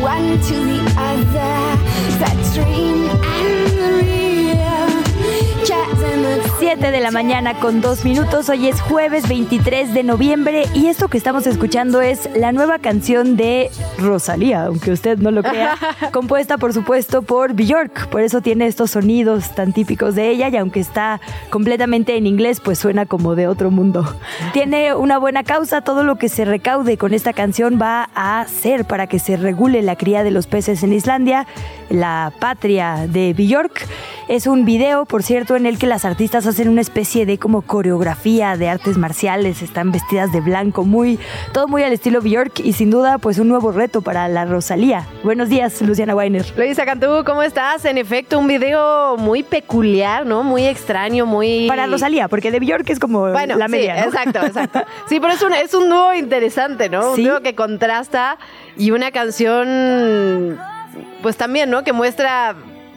One to the other, that dream and 7 de la mañana con 2 minutos. Hoy es jueves 23 de noviembre y esto que estamos escuchando es la nueva canción de Rosalía, aunque usted no lo crea, compuesta por supuesto por Bjork. Por eso tiene estos sonidos tan típicos de ella y aunque está completamente en inglés, pues suena como de otro mundo. Tiene una buena causa, todo lo que se recaude con esta canción va a ser para que se regule la cría de los peces en Islandia, la patria de Bjork. Es un video, por cierto, en el que las artistas hacen una especie de como coreografía de artes marciales, están vestidas de blanco, muy todo muy al estilo Bjork y sin duda pues un nuevo reto para la Rosalía. Buenos días, Luciana Weiner. Luisa Cantú, ¿cómo estás? En efecto, un video muy peculiar, ¿no? Muy extraño, muy... Para Rosalía, porque de Bjork es como Bueno, la media, sí, ¿no? exacto, exacto. Sí, pero es un, es un dúo interesante, ¿no? Sí. Un dúo que contrasta y una canción, pues también, ¿no? Que muestra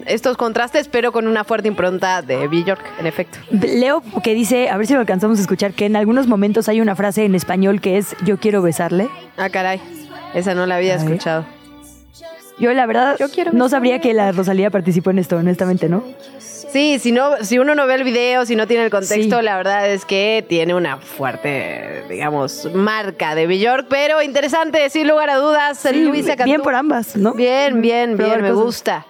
estos contrastes, pero con una fuerte impronta de Bjork, en efecto. Leo que dice, a ver si lo alcanzamos a escuchar, que en algunos momentos hay una frase en español que es yo quiero besarle. Ah, caray. Esa no la había escuchado. Yo la verdad Yo quiero no sabría que la Rosalía participó en esto, honestamente, ¿no? Sí, si, no, si uno no ve el video, si no tiene el contexto, Sí. la verdad es que tiene una fuerte, digamos, marca de Bjork, pero interesante, sin lugar a dudas, Sí, Luisa Cantú. bien por ambas, ¿no? Bien, bien, bien, me gusta.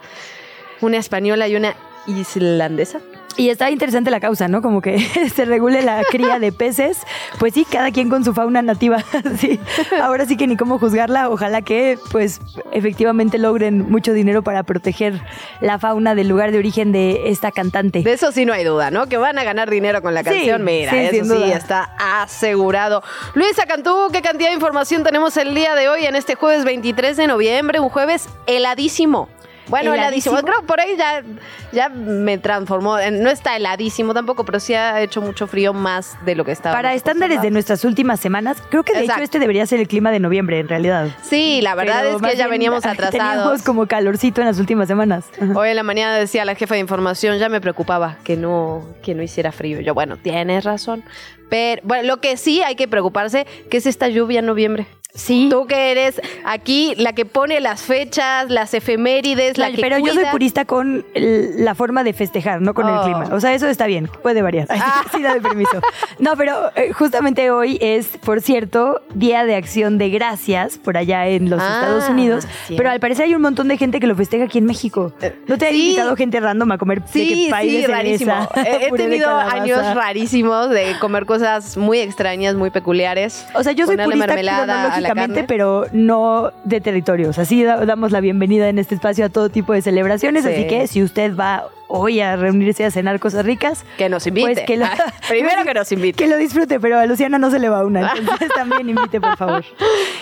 Una española y una islandesa. Y está interesante la causa, ¿no? Como que se regule la cría de peces. Pues sí, cada quien con su fauna nativa. Sí. Ahora sí que ni cómo juzgarla. Ojalá que, pues, efectivamente logren mucho dinero para proteger la fauna del lugar de origen de esta cantante. De eso sí no hay duda, ¿no? Que van a ganar dinero con la Sí, canción. Mira, sí, eso sí está asegurado. Luisa Cantú, ¿qué cantidad de información tenemos el día de hoy en este jueves 23 de noviembre? Un jueves heladísimo. Bueno, heladísimo. ¿Heladísimo? Creo que por ahí ya, ya me transformó. No está heladísimo tampoco, pero sí ha hecho mucho frío más de lo que estaba. Para estándares de nuestras últimas semanas, creo que de Exacto. hecho este debería ser el clima de noviembre, en realidad. Sí, la verdad Pero es que ya veníamos Teníamos atrasados. como calorcito en las últimas semanas. Hoy en la mañana decía la jefa de información, ya me preocupaba que no, que no hiciera frío. Yo, bueno, tienes razón. Pero, bueno, lo que sí hay que preocuparse, que es esta lluvia en noviembre. Sí. Tú que eres aquí la que pone las fechas, las efemérides, la Claro, que pero yo soy purista con la forma de festejar, no con el Oh. clima. O sea, eso está bien, puede variar. Ah. Sí, da de permiso. No, pero eh, justamente hoy es, por cierto, Día de Acción de Gracias por allá en los Ah, Estados Unidos. cierto. Pero al parecer hay un montón de gente que lo festeja aquí en México. ¿No te ha sí. invitado gente random a comer Sí, de sí, rarísimo. He, tenido años rarísimos de comer cosas muy extrañas, muy peculiares. O sea, yo soy purista mermelada carne. pero no de territorios. Así da- damos la bienvenida en este espacio a todo tipo de celebraciones. Sí. Así que si usted va hoy a reunirse a cenar cosas ricas, Que nos invite. Pues que lo- Ah, Primero que nos invite. que lo disfrute, pero a Luciana no se le va una. Entonces también invite, por favor.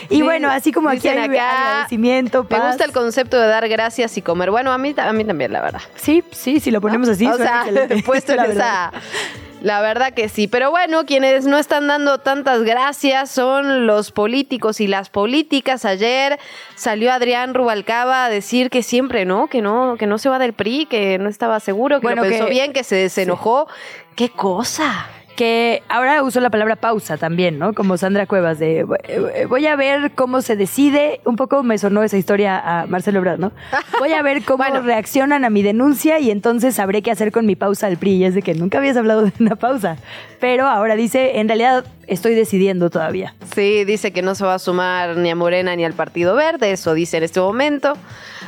Y Sí, bueno, así como aquí hay acá, agradecimiento, Me gusta el concepto de dar gracias y comer. Bueno, a mí, a mí también, la verdad. Sí, sí, si lo ponemos así. o sea, excelente, puesto en la verdad. esa. La verdad que sí. Pero bueno, quienes no están dando tantas gracias son los políticos y las políticas. Ayer salió Adrián Rubalcaba a decir que siempre, ¿no? Que no, que no se va del PRI, que no estaba seguro, que Bueno, lo pensó que- bien, que se desenojó. ¡Qué cosa! Que ahora uso la palabra pausa también, ¿no? Como Sandra Cuevas de eh, voy a ver cómo se decide. Un poco me sonó esa historia a Marcelo Ebrard, ¿no? Voy a ver cómo Bueno. reaccionan a mi denuncia y entonces sabré qué hacer con mi pausa al PRI. Y es de que nunca habías hablado de una pausa. Pero ahora dice, en realidad estoy decidiendo todavía. Sí, dice que no se va a sumar ni a Morena ni al Partido Verde, eso dice en este momento.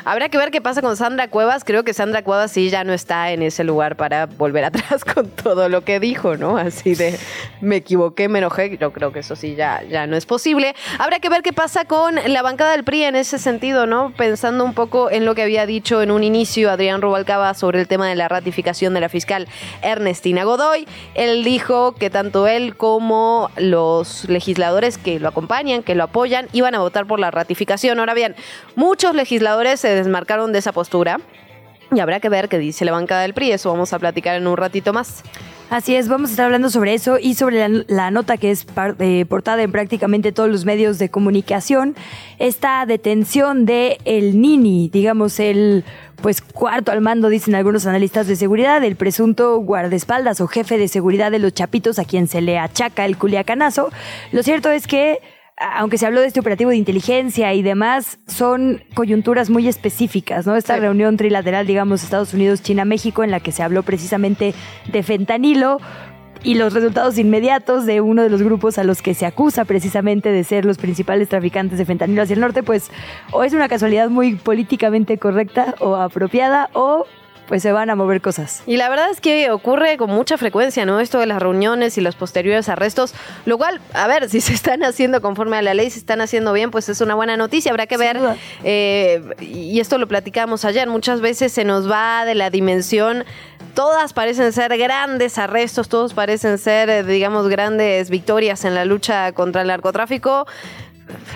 Habrá que ver qué pasa con Sandra Cuevas. Creo que Sandra Cuevas sí ya no está en ese lugar para volver atrás con todo lo que dijo, ¿no? Así de me equivoqué, me enojé. Yo creo que eso sí ya, ya no es posible. Habrá que ver qué pasa con la bancada del PRI en ese sentido, ¿no? Pensando un poco en lo que había dicho en un inicio Adrián Rubalcaba sobre el tema de la ratificación de la fiscal Ernestina Godoy. Él dijo que tanto él como los legisladores que lo acompañan, que lo apoyan, iban a votar por la ratificación. Ahora bien, muchos legisladores se desmarcaron de esa postura. Y habrá que ver qué dice la bancada del PRI. Eso vamos a platicar en un ratito más. Así es, vamos a estar hablando sobre eso y sobre la, nota que es eh, portada en prácticamente todos los medios de comunicación, esta detención de el Nini, digamos el pues cuarto al mando, dicen algunos analistas de seguridad, el presunto guardaespaldas o jefe de seguridad de los Chapitos a quien se le achaca el culiacanazo. Lo cierto es que aunque se habló de este operativo de inteligencia y demás, son coyunturas muy específicas, ¿no? Esta Sí. reunión trilateral, digamos, Estados Unidos, China, México, en la que se habló precisamente de fentanilo y los resultados inmediatos de uno de los grupos a los que se acusa precisamente de ser los principales traficantes de fentanilo hacia el norte, pues o es una casualidad muy políticamente correcta o apropiada o pues se van a mover cosas. Y la verdad es que ocurre con mucha frecuencia, ¿no? Esto de las reuniones y los posteriores arrestos, lo cual, a ver, si se están haciendo conforme a la ley, si están haciendo bien, pues es una buena noticia. Habrá que ver, eh, y esto lo platicamos ayer, muchas veces se nos va de la dimensión. Todas parecen ser grandes arrestos, todos parecen ser, eh, digamos, grandes victorias en la lucha contra el narcotráfico.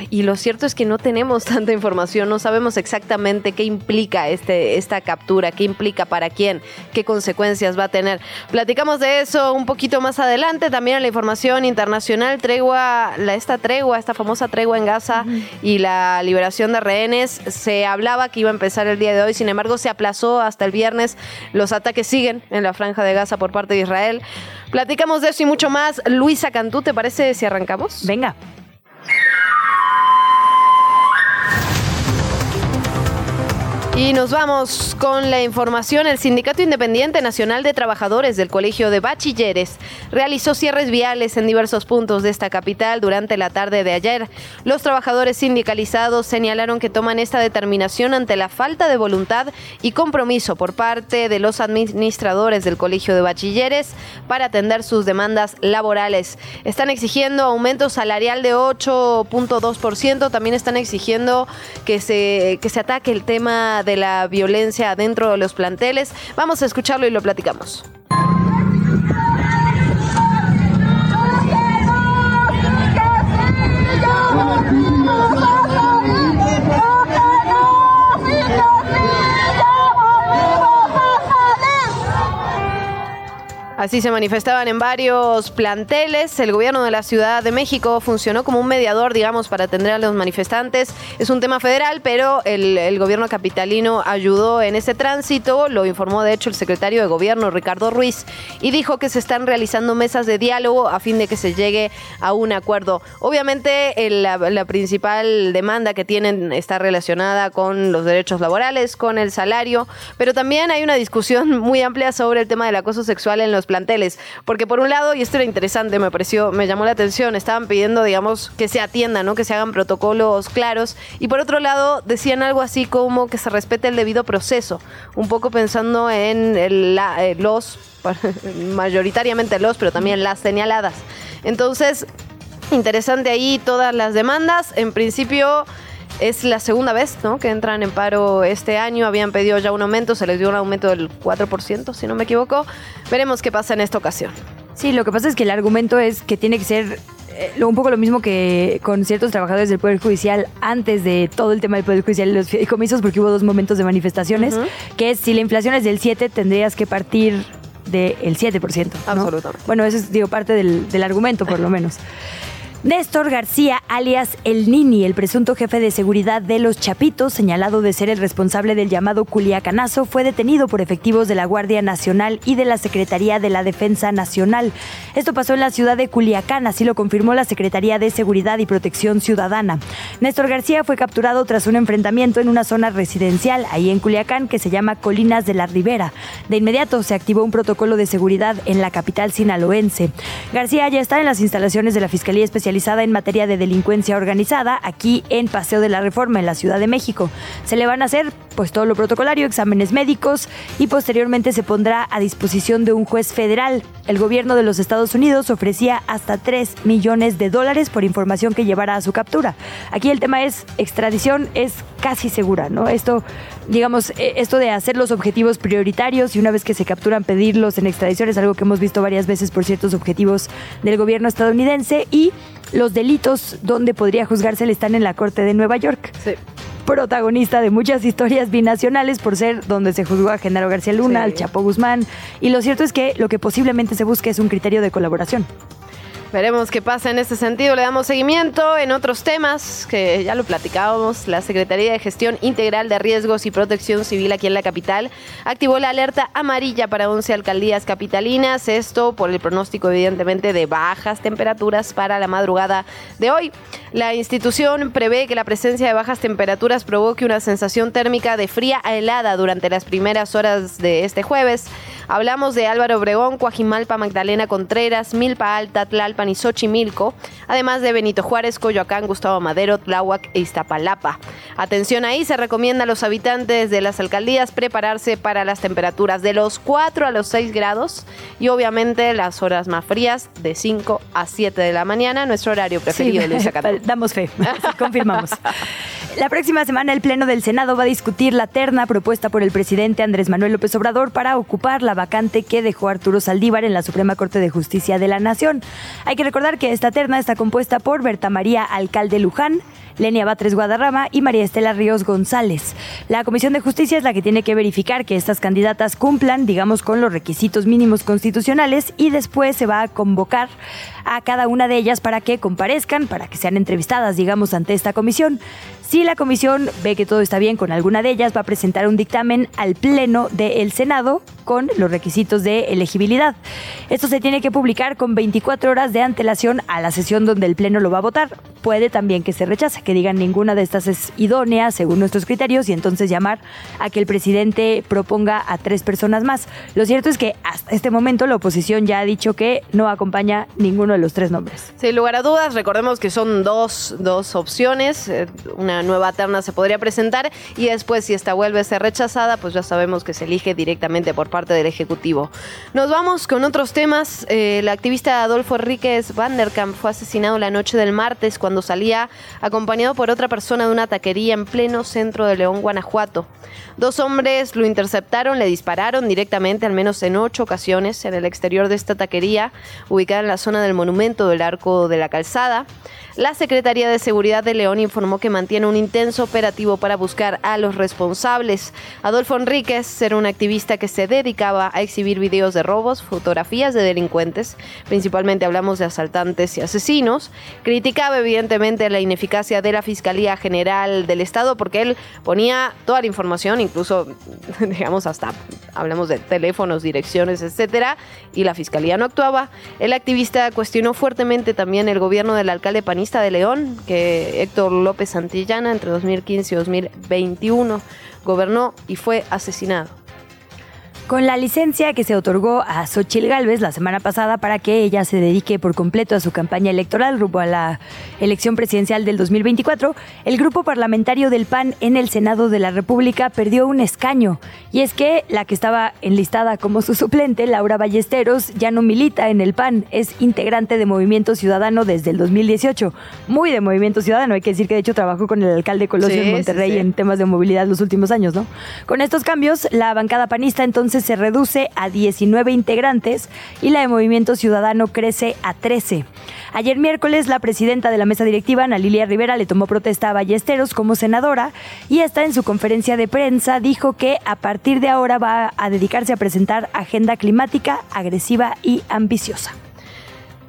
Y lo cierto es que no tenemos tanta información, no sabemos exactamente qué implica este, esta captura, qué implica para quién, qué consecuencias va a tener. Platicamos de eso un poquito más adelante, también en la información internacional, tregua, esta tregua, esta famosa tregua en Gaza y la liberación de rehenes, se hablaba que iba a empezar el día de hoy, sin embargo se aplazó hasta el viernes, los ataques siguen en la franja de Gaza por parte de Israel. Platicamos de eso y mucho más. Luisa Cantú, ¿te parece si arrancamos? Venga. Y nos vamos con la información. El Sindicato Independiente Nacional de Trabajadores del Colegio de Bachilleres realizó cierres viales en diversos puntos de esta capital durante la tarde de ayer. Los trabajadores sindicalizados señalaron que toman esta determinación ante la falta de voluntad y compromiso por parte de los administradores del Colegio de Bachilleres para atender sus demandas laborales. Están exigiendo aumento salarial de 8.2%. También están exigiendo que se, que se ataque el tema de la violencia dentro de los planteles. Vamos a escucharlo y lo platicamos. Así se manifestaban en varios planteles. El gobierno de la Ciudad de México funcionó como un mediador, digamos, para atender a los manifestantes. Es un tema federal, pero el, gobierno capitalino ayudó en ese tránsito. Lo informó, de hecho, el secretario de gobierno, Ricardo Ruiz, y dijo que se están realizando mesas de diálogo a fin de que se llegue a un acuerdo. Obviamente, la principal demanda que tienen está relacionada con los derechos laborales, con el salario, pero también hay una discusión muy amplia sobre el tema del acoso sexual en los planteles, porque por un lado, y esto era interesante, me pareció, me llamó la atención, estaban pidiendo, digamos, que se atiendan, ¿no? que se hagan protocolos claros, y por otro lado, decían algo así como que se respete el debido proceso, un poco pensando en eh, los, mayoritariamente los, pero también las señaladas. Entonces, interesante ahí todas las demandas. En principio es la segunda vez ¿no? que entran en paro este año. Habían pedido ya un aumento, se les dio un aumento del 4%, si no me equivoco. Veremos qué pasa en esta ocasión. Sí, lo que pasa es que el argumento es que tiene que ser eh, un poco lo mismo que con ciertos trabajadores del Poder Judicial antes de todo el tema del Poder Judicial y los fideicomisos, porque hubo dos momentos de manifestaciones, que es si la inflación es del 7, tendrías que partir del 7%. ¿no? Absolutamente. Bueno, eso es, digo, parte del, del argumento, por lo menos. Néstor García, alias El Nini, el presunto jefe de seguridad de los Chapitos, señalado de ser el responsable del llamado Culiacanazo, fue detenido por efectivos de la Guardia Nacional y de la Secretaría de la Defensa Nacional. Esto pasó en la ciudad de Culiacán, así lo confirmó la Secretaría de Seguridad y Protección Ciudadana. Néstor García fue capturado tras un enfrentamiento en una zona residencial, ahí en Culiacán, que se llama Colinas de la Ribera. De inmediato se activó un protocolo de seguridad en la capital sinaloense. García ya está en las instalaciones de la Fiscalía Especializada especializada en materia de delincuencia organizada aquí en Paseo de la Reforma, en la Ciudad de México. Se le van a hacer pues todo lo protocolario, exámenes médicos y posteriormente se pondrá a disposición de un juez federal. El gobierno de los Estados Unidos ofrecía hasta 3 millones de dólares por información que llevara a su captura. Aquí el tema es extradición es casi segura, ¿no? Esto, digamos, eh, esto de hacer los objetivos prioritarios y una vez que se capturan pedirlos en extradición es algo que hemos visto varias veces por ciertos objetivos del gobierno estadounidense y los delitos donde podría juzgársele están en la Corte de Nueva York. Sí. Protagonista de muchas historias binacionales por ser donde se juzgó a Genaro García Luna, Sí. al Chapo Guzmán. Y lo cierto es que lo que posiblemente se busque es un criterio de colaboración. Veremos qué pasa en este sentido. Le damos seguimiento en otros temas que ya lo platicábamos. La Secretaría de Gestión Integral de Riesgos y Protección Civil aquí en la capital activó la alerta amarilla para 11 alcaldías capitalinas. Esto por el pronóstico, evidentemente, de bajas temperaturas para la madrugada de hoy. La institución prevé que la presencia de bajas temperaturas provoque una sensación térmica de fría a helada durante las primeras horas de este jueves. Hablamos de Álvaro Obregón, Coajimalpa, Magdalena Contreras, Milpa Alta, Tlalpan y Xochimilco, además de Benito Juárez, Coyoacán, Gustavo Madero, Tláhuac e Iztapalapa. Atención ahí, se recomienda a los habitantes de las alcaldías prepararse para las temperaturas de los 4 a los 6 grados y obviamente las horas más frías de 5 a 7 de la mañana, nuestro horario preferido de Luisa. Damos fe, sí, confirmamos. La próxima semana el Pleno del Senado va a discutir la terna propuesta por el presidente Andrés Manuel López Obrador para ocupar la vacante que dejó Arturo Saldívar en la Suprema Corte de Justicia de la Nación. Hay que recordar que esta terna está compuesta por Berta María Alcalde Luján, Lenia Batres Guadarrama y María Estela Ríos González. La Comisión de Justicia es la que tiene que verificar que estas candidatas cumplan, digamos, con los requisitos mínimos constitucionales y después se va a convocar a cada una de ellas para que comparezcan, para que sean entrevistadas, digamos, ante esta comisión. Si la comisión ve que todo está bien con alguna de ellas, va a presentar un dictamen al Pleno del Senado con los requisitos de elegibilidad. Esto se tiene que publicar con 24 horas de antelación a la sesión donde el Pleno lo va a votar. Puede también que se rechace, que digan ninguna de estas es idónea según nuestros criterios y entonces llamar a que el presidente proponga a tres personas más. Lo cierto es que hasta este momento la oposición ya ha dicho que no acompaña ninguno de los tres nombres. Sin lugar a dudas, recordemos que son dos, dos opciones. eh, Una nueva terna se podría presentar y después, si esta vuelve a ser rechazada, pues ya sabemos que se elige directamente por parte del Ejecutivo. Nos vamos con otros temas. Eh, el activista Adolfo Enríquez Vanderkamp fue asesinado la noche del martes cuando salía acompañado por otra persona de una taquería en pleno centro de León, Guanajuato. Dos hombres lo interceptaron, le dispararon directamente al menos en ocho ocasiones en el exterior de esta taquería, ubicada en la zona del monumento del Arco de la Calzada. La Secretaría de Seguridad de León informó que mantiene un intenso operativo para buscar a los responsables. Adolfo Enríquez era un activista que se dedicaba a exhibir videos de robos, fotografías de delincuentes, principalmente hablamos de asaltantes y asesinos. Criticaba evidentemente la ineficacia de la Fiscalía General del Estado porque él ponía toda la información, incluso digamos hasta hablamos de teléfonos, direcciones, etcétera, y la Fiscalía no actuaba. El activista cuestionó fuertemente también el gobierno del alcalde panista de León, que Héctor López Entre 2015 y 2021 gobernó y fue asesinado. Con la licencia que se otorgó a Xochil Gálvez la semana pasada para que ella se dedique por completo a su campaña electoral rumbo a la elección presidencial del 2024, el grupo parlamentario del PAN en el Senado de la República perdió un escaño. Y es que la que estaba enlistada como su suplente, Laura Ballesteros, ya no milita en el PAN, es integrante de Movimiento Ciudadano desde el 2018. Muy de Movimiento Ciudadano, hay que decir que de hecho trabajó con el alcalde Colosio Sí, en sí, Monterrey sí. en temas de movilidad los últimos años, ¿no? Con estos cambios, la bancada panista entonces se reduce a 19 integrantes y la de Movimiento Ciudadano crece a 13. Ayer miércoles, la presidenta de la mesa directiva, Ana Lilia Rivera, le tomó protesta a Ballesteros como senadora y esta en su conferencia de prensa dijo que a partir de ahora va a dedicarse a presentar agenda climática agresiva y ambiciosa.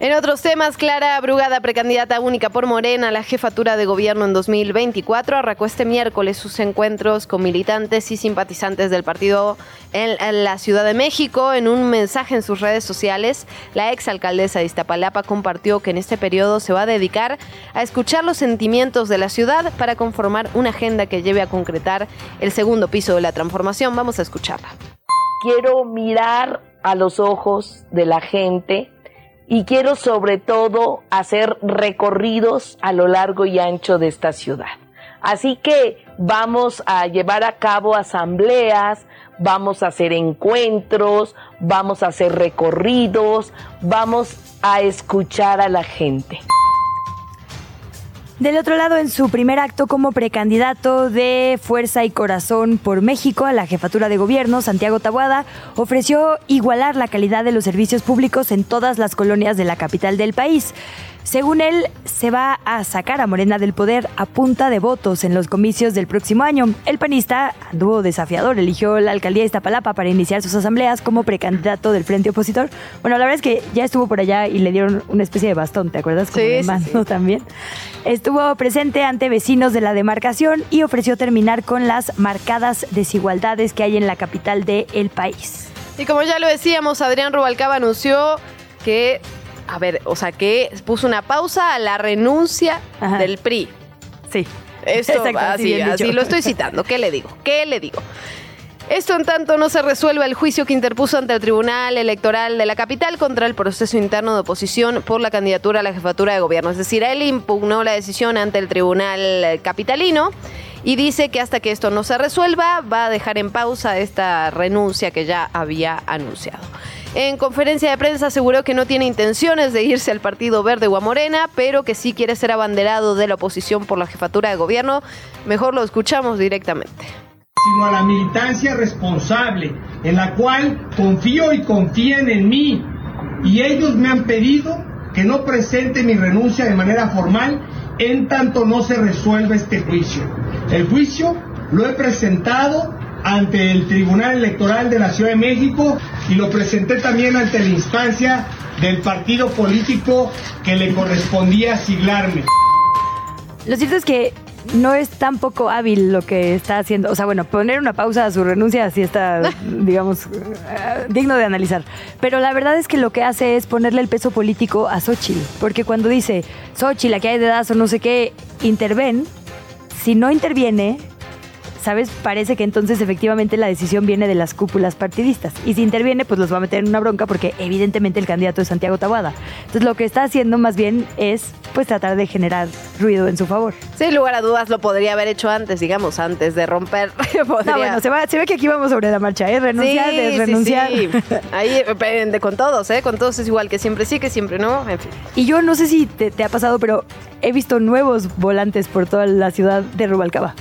En otros temas, Clara Brugada, precandidata única por Morena a la jefatura de gobierno en 2024, arrancó este miércoles sus encuentros con militantes y simpatizantes del partido en la Ciudad de México. En un mensaje en sus redes sociales, la exalcaldesa de Iztapalapa compartió que en este periodo se va a dedicar a escuchar los sentimientos de la ciudad para conformar una agenda que lleve a concretar el segundo piso de la transformación. Vamos a escucharla. quiero mirar a los ojos de la gente y quiero sobre todo hacer recorridos a lo largo y ancho de esta ciudad. Así que vamos a llevar a cabo asambleas, vamos a hacer encuentros, vamos a hacer recorridos, vamos a escuchar a la gente. Del otro lado, en su primer acto como precandidato de Fuerza y Corazón por México a la jefatura de gobierno, Santiago Tabuada ofreció igualar la calidad de los servicios públicos en todas las colonias de la capital del país. Según él, se va a sacar a Morena del poder a punta de votos en los comicios del próximo año. El panista anduvo desafiador, eligió la alcaldía de Iztapalapa para iniciar sus asambleas como precandidato del frente opositor. Bueno, la verdad es que ya estuvo por allá y le dieron una especie de bastón, ¿te acuerdas? Como Sí, de sí, mando sí. también. Estuvo presente ante vecinos de la demarcación y ofreció terminar con las marcadas desigualdades que hay en la capital del país. Y como ya lo decíamos, Adrián Rubalcaba anunció que, a ver, o sea, que puso una pausa a la renuncia Ajá. del PRI. Sí. Esto, Exacto, así, dicho. lo estoy citando. ¿Qué le digo? ¿Qué le digo? Esto en tanto no se resuelva el juicio que interpuso ante el Tribunal Electoral de la capital contra el proceso interno de oposición por la candidatura a la jefatura de gobierno. Es decir, él impugnó la decisión ante el Tribunal Capitalino y dice que hasta que esto no se resuelva va a dejar en pausa esta renuncia que ya había anunciado. En conferencia de prensa aseguró que no tiene intenciones de irse al Partido Verde o a Morena, pero que sí quiere ser abanderado de la oposición por la jefatura de gobierno. Mejor lo escuchamos directamente. sino a la militancia responsable, en la cual confío y confían en mí. Y ellos me han pedido que no presente mi renuncia de manera formal en tanto no se resuelva este juicio. El juicio lo he presentado ante el Tribunal Electoral de la Ciudad de México y lo presenté también ante la instancia del partido político que le correspondía siglarme. Lo cierto es que no es tan poco hábil lo que está haciendo. O sea, bueno, poner una pausa a su renuncia sí está, digamos, eh, digno de analizar. Pero la verdad es que lo que hace es ponerle el peso político a Xochitl. Porque cuando dice, Xochitl, la que hay de o no sé qué, interven, si no interviene, ¿sabes? Parece que entonces efectivamente la decisión viene de las cúpulas partidistas. Y si interviene, pues los va a meter en una bronca porque evidentemente el candidato es Santiago Tabuada. Entonces lo que está haciendo más bien es pues tratar de generar ruido en su favor. Sin lugar a dudas lo podría haber hecho antes, digamos, antes de romper. Podría- No, bueno, se, va, se ve que aquí vamos sobre la marcha, ¿eh? Renunciar, Sí, de sí, renunciar. sí. Ahí con todos, ¿eh? Con todos es igual, que siempre sí, que siempre no, en fin. Y yo no sé si te, te ha pasado, pero he visto nuevos volantes por toda la ciudad de Rubalcaba.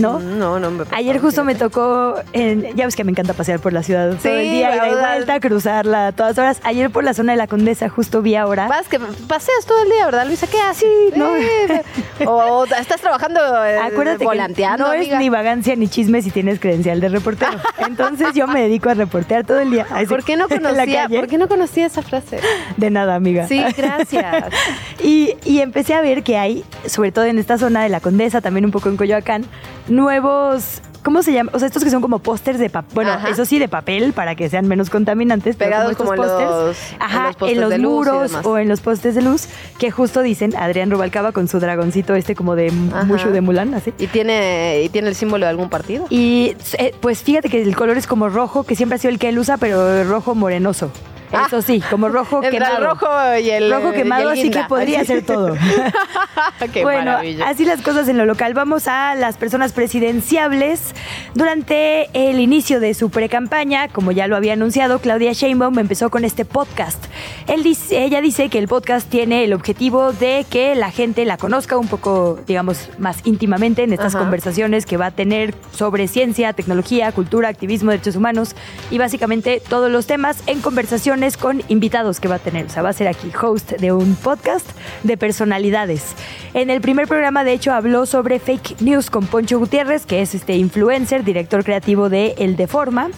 ¿No? No, no me Ayer justo me tocó, en, ya ves que me encanta pasear por la ciudad todo el Sí, día, ida y vuelta, cruzarla a todas horas. Ayer por la zona de la Condesa justo vi ahora. Vas que paseas todo el día, ¿verdad, Luisa? ¿Qué haces? no. Eh, o estás trabajando eh, Acuérdate volanteando, que no amiga. es ni vagancia ni chisme si tienes credencial de reportero. Entonces yo me dedico a reportear todo el día. Así, ¿Por qué no conocía. ¿por qué no conocía esa frase? De nada, amiga. Sí, gracias. Y, y empecé a ver que hay, sobre todo en esta zona de la Condesa, también un poco en Coyoacán, nuevos. ¿Cómo se llama? O sea, estos que son como pósters de papel. Bueno, Ajá. eso sí, de papel para que sean menos contaminantes. pero Pegados como como estos en los- en Ajá, los postes en los de muros o en los postes de luz, que justo dicen Adrián Rubalcaba con su dragoncito este como de Ajá. Mushu de Mulan, así. ¿Y tiene, ¿Y tiene el símbolo de algún partido? Y eh, pues fíjate que el color es como rojo, que siempre ha sido el que él usa, pero rojo morenoso. Ah. Eso sí, como rojo Entre quemado. el rojo y el Rojo y quemado, el así que podría ser todo. Qué bueno, maravilla. así las cosas en lo local. Vamos a las personas presidenciables. Durante el inicio de su precampaña, como ya lo había anunciado, Claudia Sheinbaum empezó con este podcast. Él dice, ella dice que el podcast tiene el objetivo de que la gente la conozca un poco, digamos, más íntimamente en estas Ajá. conversaciones que va a tener sobre ciencia, tecnología, cultura, activismo, derechos humanos y básicamente todos los temas en conversaciones con invitados que va a tener. O sea, va a ser aquí host de un podcast de personalidades. En el primer programa, de hecho, habló sobre fake news con Poncho Gutiérrez, que es este influencer, director creativo de El Deforma,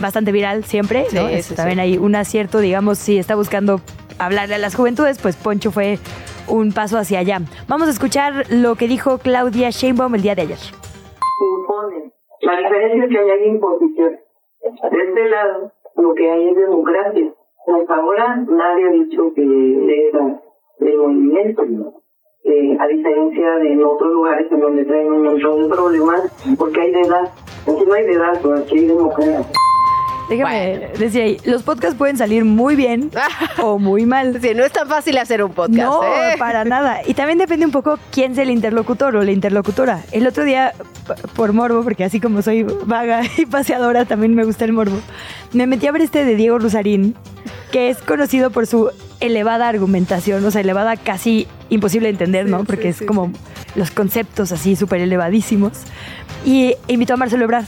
bastante viral siempre, ¿no? Sí, Es sí, también sí. hay un acierto, digamos, si está buscando hablarle a las juventudes, pues Poncho fue un paso hacia allá. Vamos a escuchar lo que dijo Claudia Sheinbaum el día de ayer. imponen. La diferencia es que hay imposición. De este lado, lo que hay es democracia. Hasta ahora nadie ha dicho que era el movimiento. Eh, a diferencia de otros lugares en donde traen un montón de problemas, porque hay de edad. Aquí no hay de edad, aquí hay democracia. Déjame decir ahí, los podcasts pueden salir muy bien o muy mal. Sí, no es tan fácil hacer un podcast, No, ¿eh? para nada. Y también depende un poco quién es el interlocutor o la interlocutora. El otro día, por morbo, porque así como soy vaga y paseadora, también me gusta el morbo, me metí a ver este de Diego Rusarín, que es conocido por su elevada argumentación, o sea, elevada casi imposible de entender, ¿no? Porque es como los conceptos así súper elevadísimos. Y invitó a Marcelo Ebrard.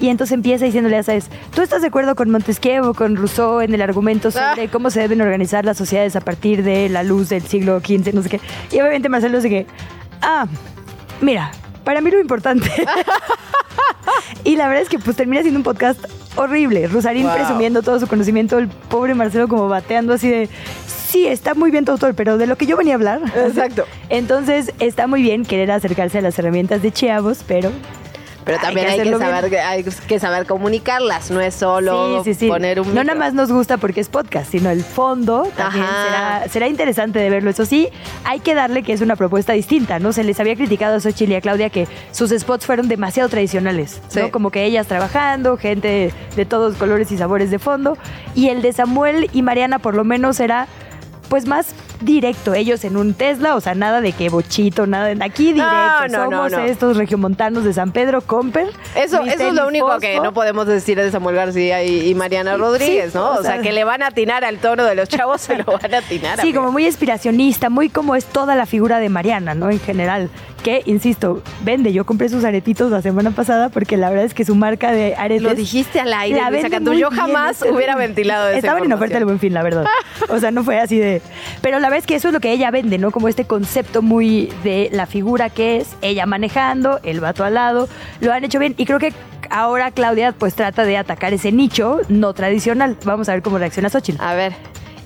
Y entonces empieza diciéndole, ya sabes, ¿tú estás de acuerdo con Montesquieu o con Rousseau en el argumento sobre cómo se deben organizar las sociedades a partir de la luz del siglo XV, no sé qué? Y obviamente Marcelo dice que, ah, mira, para mí lo importante. y la verdad es que pues termina siendo un podcast horrible. Rosarín Wow. presumiendo todo su conocimiento, el pobre Marcelo como bateando así de... Sí, está muy bien, doctor, pero de lo que yo venía a hablar. Exacto. Entonces, está muy bien querer acercarse a las herramientas de Chiavos, pero Pero Hay también que hay que, bien. saber, hay que saber comunicarlas, no es solo sí, sí, sí. poner un No micro. nada más nos gusta porque es podcast, sino el fondo también será, será interesante de verlo. Eso sí, hay que darle que es una propuesta distinta, ¿no? Se les había criticado a Xochitl y a Claudia que sus spots fueron demasiado tradicionales. ¿no? Como que ellas trabajando, gente de todos colores y sabores de fondo. Y el de Samuel y Mariana por lo menos era pues más directo, ellos en un Tesla, o sea, nada de que bochito, nada de aquí directo, No, somos no. estos regiomontanos de San Pedro, Comper. Eso, eso es lo único que no podemos decir de Samuel García y, y Mariana Rodríguez, ¿no? o O sea, sea- que le van a atinar al tono de los chavos, se lo van a atinar. Sí, como muy inspiracionista, muy como es toda la figura de Mariana, ¿no? En general. Que, insisto, vende. Yo compré sus aretitos la semana pasada porque la verdad es que su marca de aretes. Lo dijiste al aire, la vende muy Yo jamás es- hubiera ventilado esa Estaban en oferta del buen fin, la verdad. O sea, no fue así de. Pero la verdad es que eso es lo que ella vende, ¿no? Como este concepto muy de la figura que es ella manejando, el vato al lado. Lo han hecho bien. Y creo que ahora Claudia, pues trata de atacar ese nicho no tradicional. Vamos a ver cómo reacciona Xochitl. A ver.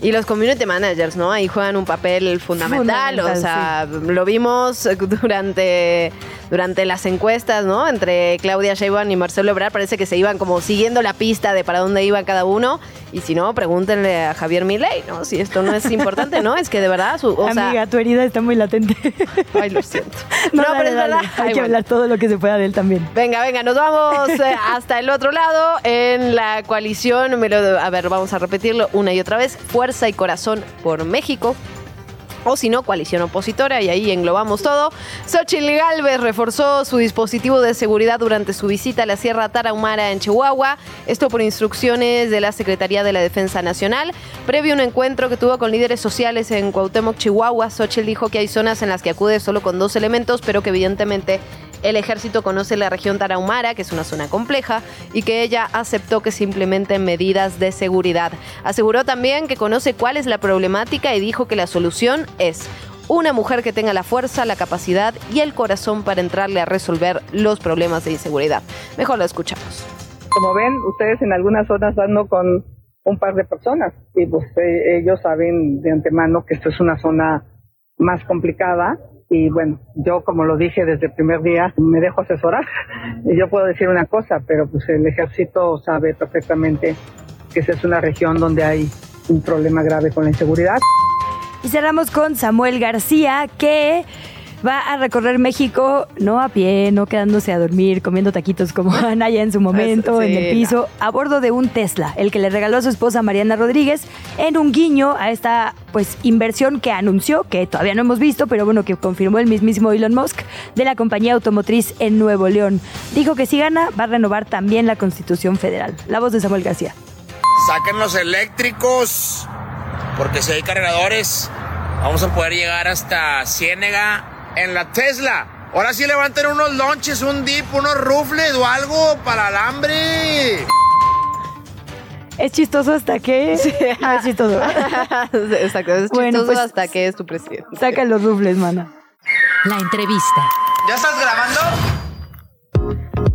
Y los community managers, ¿no? Ahí juegan un papel fundamental. Fundamental, o sea, lo vimos durante, durante las encuestas, ¿no? Entre Claudia Sheinbaum y Marcelo Ebrard. Parece que se iban como siguiendo la pista de para dónde iba cada uno. Y si no, pregúntenle a Javier Milei, ¿no? Si esto no es importante, ¿no? Es que de verdad, su, o sea, Amiga, tu herida está muy latente. ay, lo siento. No, No, pero es dale. verdad. Hay Ay, que bueno. hablar todo lo que se pueda de él también. Venga, venga, nos vamos eh, hasta el otro lado en la coalición. A ver, vamos a repetirlo una y otra vez. Fuerza y corazón por México. O si no, coalición opositora, y ahí englobamos todo. Xochitl Galvez reforzó su dispositivo de seguridad durante su visita a la Sierra Tarahumara en Chihuahua. Esto por instrucciones de la Secretaría de la Defensa Nacional. Previo a un encuentro que tuvo con líderes sociales en Cuauhtémoc, Chihuahua, Xochitl dijo que hay zonas en las que acude solo con dos elementos, pero que evidentemente el ejército conoce la región tarahumara, que es una zona compleja, y que ella aceptó que se implementen medidas de seguridad. Aseguró también que conoce cuál es la problemática y dijo que la solución es una mujer que tenga la fuerza, la capacidad y el corazón para entrarle a resolver los problemas de inseguridad. Mejor lo escuchamos. Como ven, ustedes en algunas zonas ando con un par de personas y pues eh, ellos saben de antemano que esto es una zona más complicada y bueno, yo como lo dije desde el primer día, me dejo asesorar y yo puedo decir una cosa, pero pues el ejército sabe perfectamente que esa es una región donde hay un problema grave con la inseguridad. Y cerramos con Samuel García, que va a recorrer México, no a pie, no quedándose a dormir, comiendo taquitos como Anaya en su momento, Sí, en el no. piso, a bordo de un Tesla, el que le regaló a su esposa Mariana Rodríguez, en un guiño a esta pues inversión que anunció, que todavía no hemos visto, pero bueno, que confirmó el mismísimo Elon Musk, de la compañía automotriz en Nuevo León. Dijo que si gana, va a renovar también la Constitución Federal. La voz de Samuel García. Saquen los eléctricos, porque si hay cargadores, vamos a poder llegar hasta Ciénega en la Tesla. Ahora sí levanten unos lonches, un dip, unos rufles o algo para alambre. Es chistoso hasta que... No, es chistoso. Exacto, es Bueno, chistoso pues- hasta que es tu presidente. Saca los rufles, mana. La entrevista. ¿Ya estás grabando?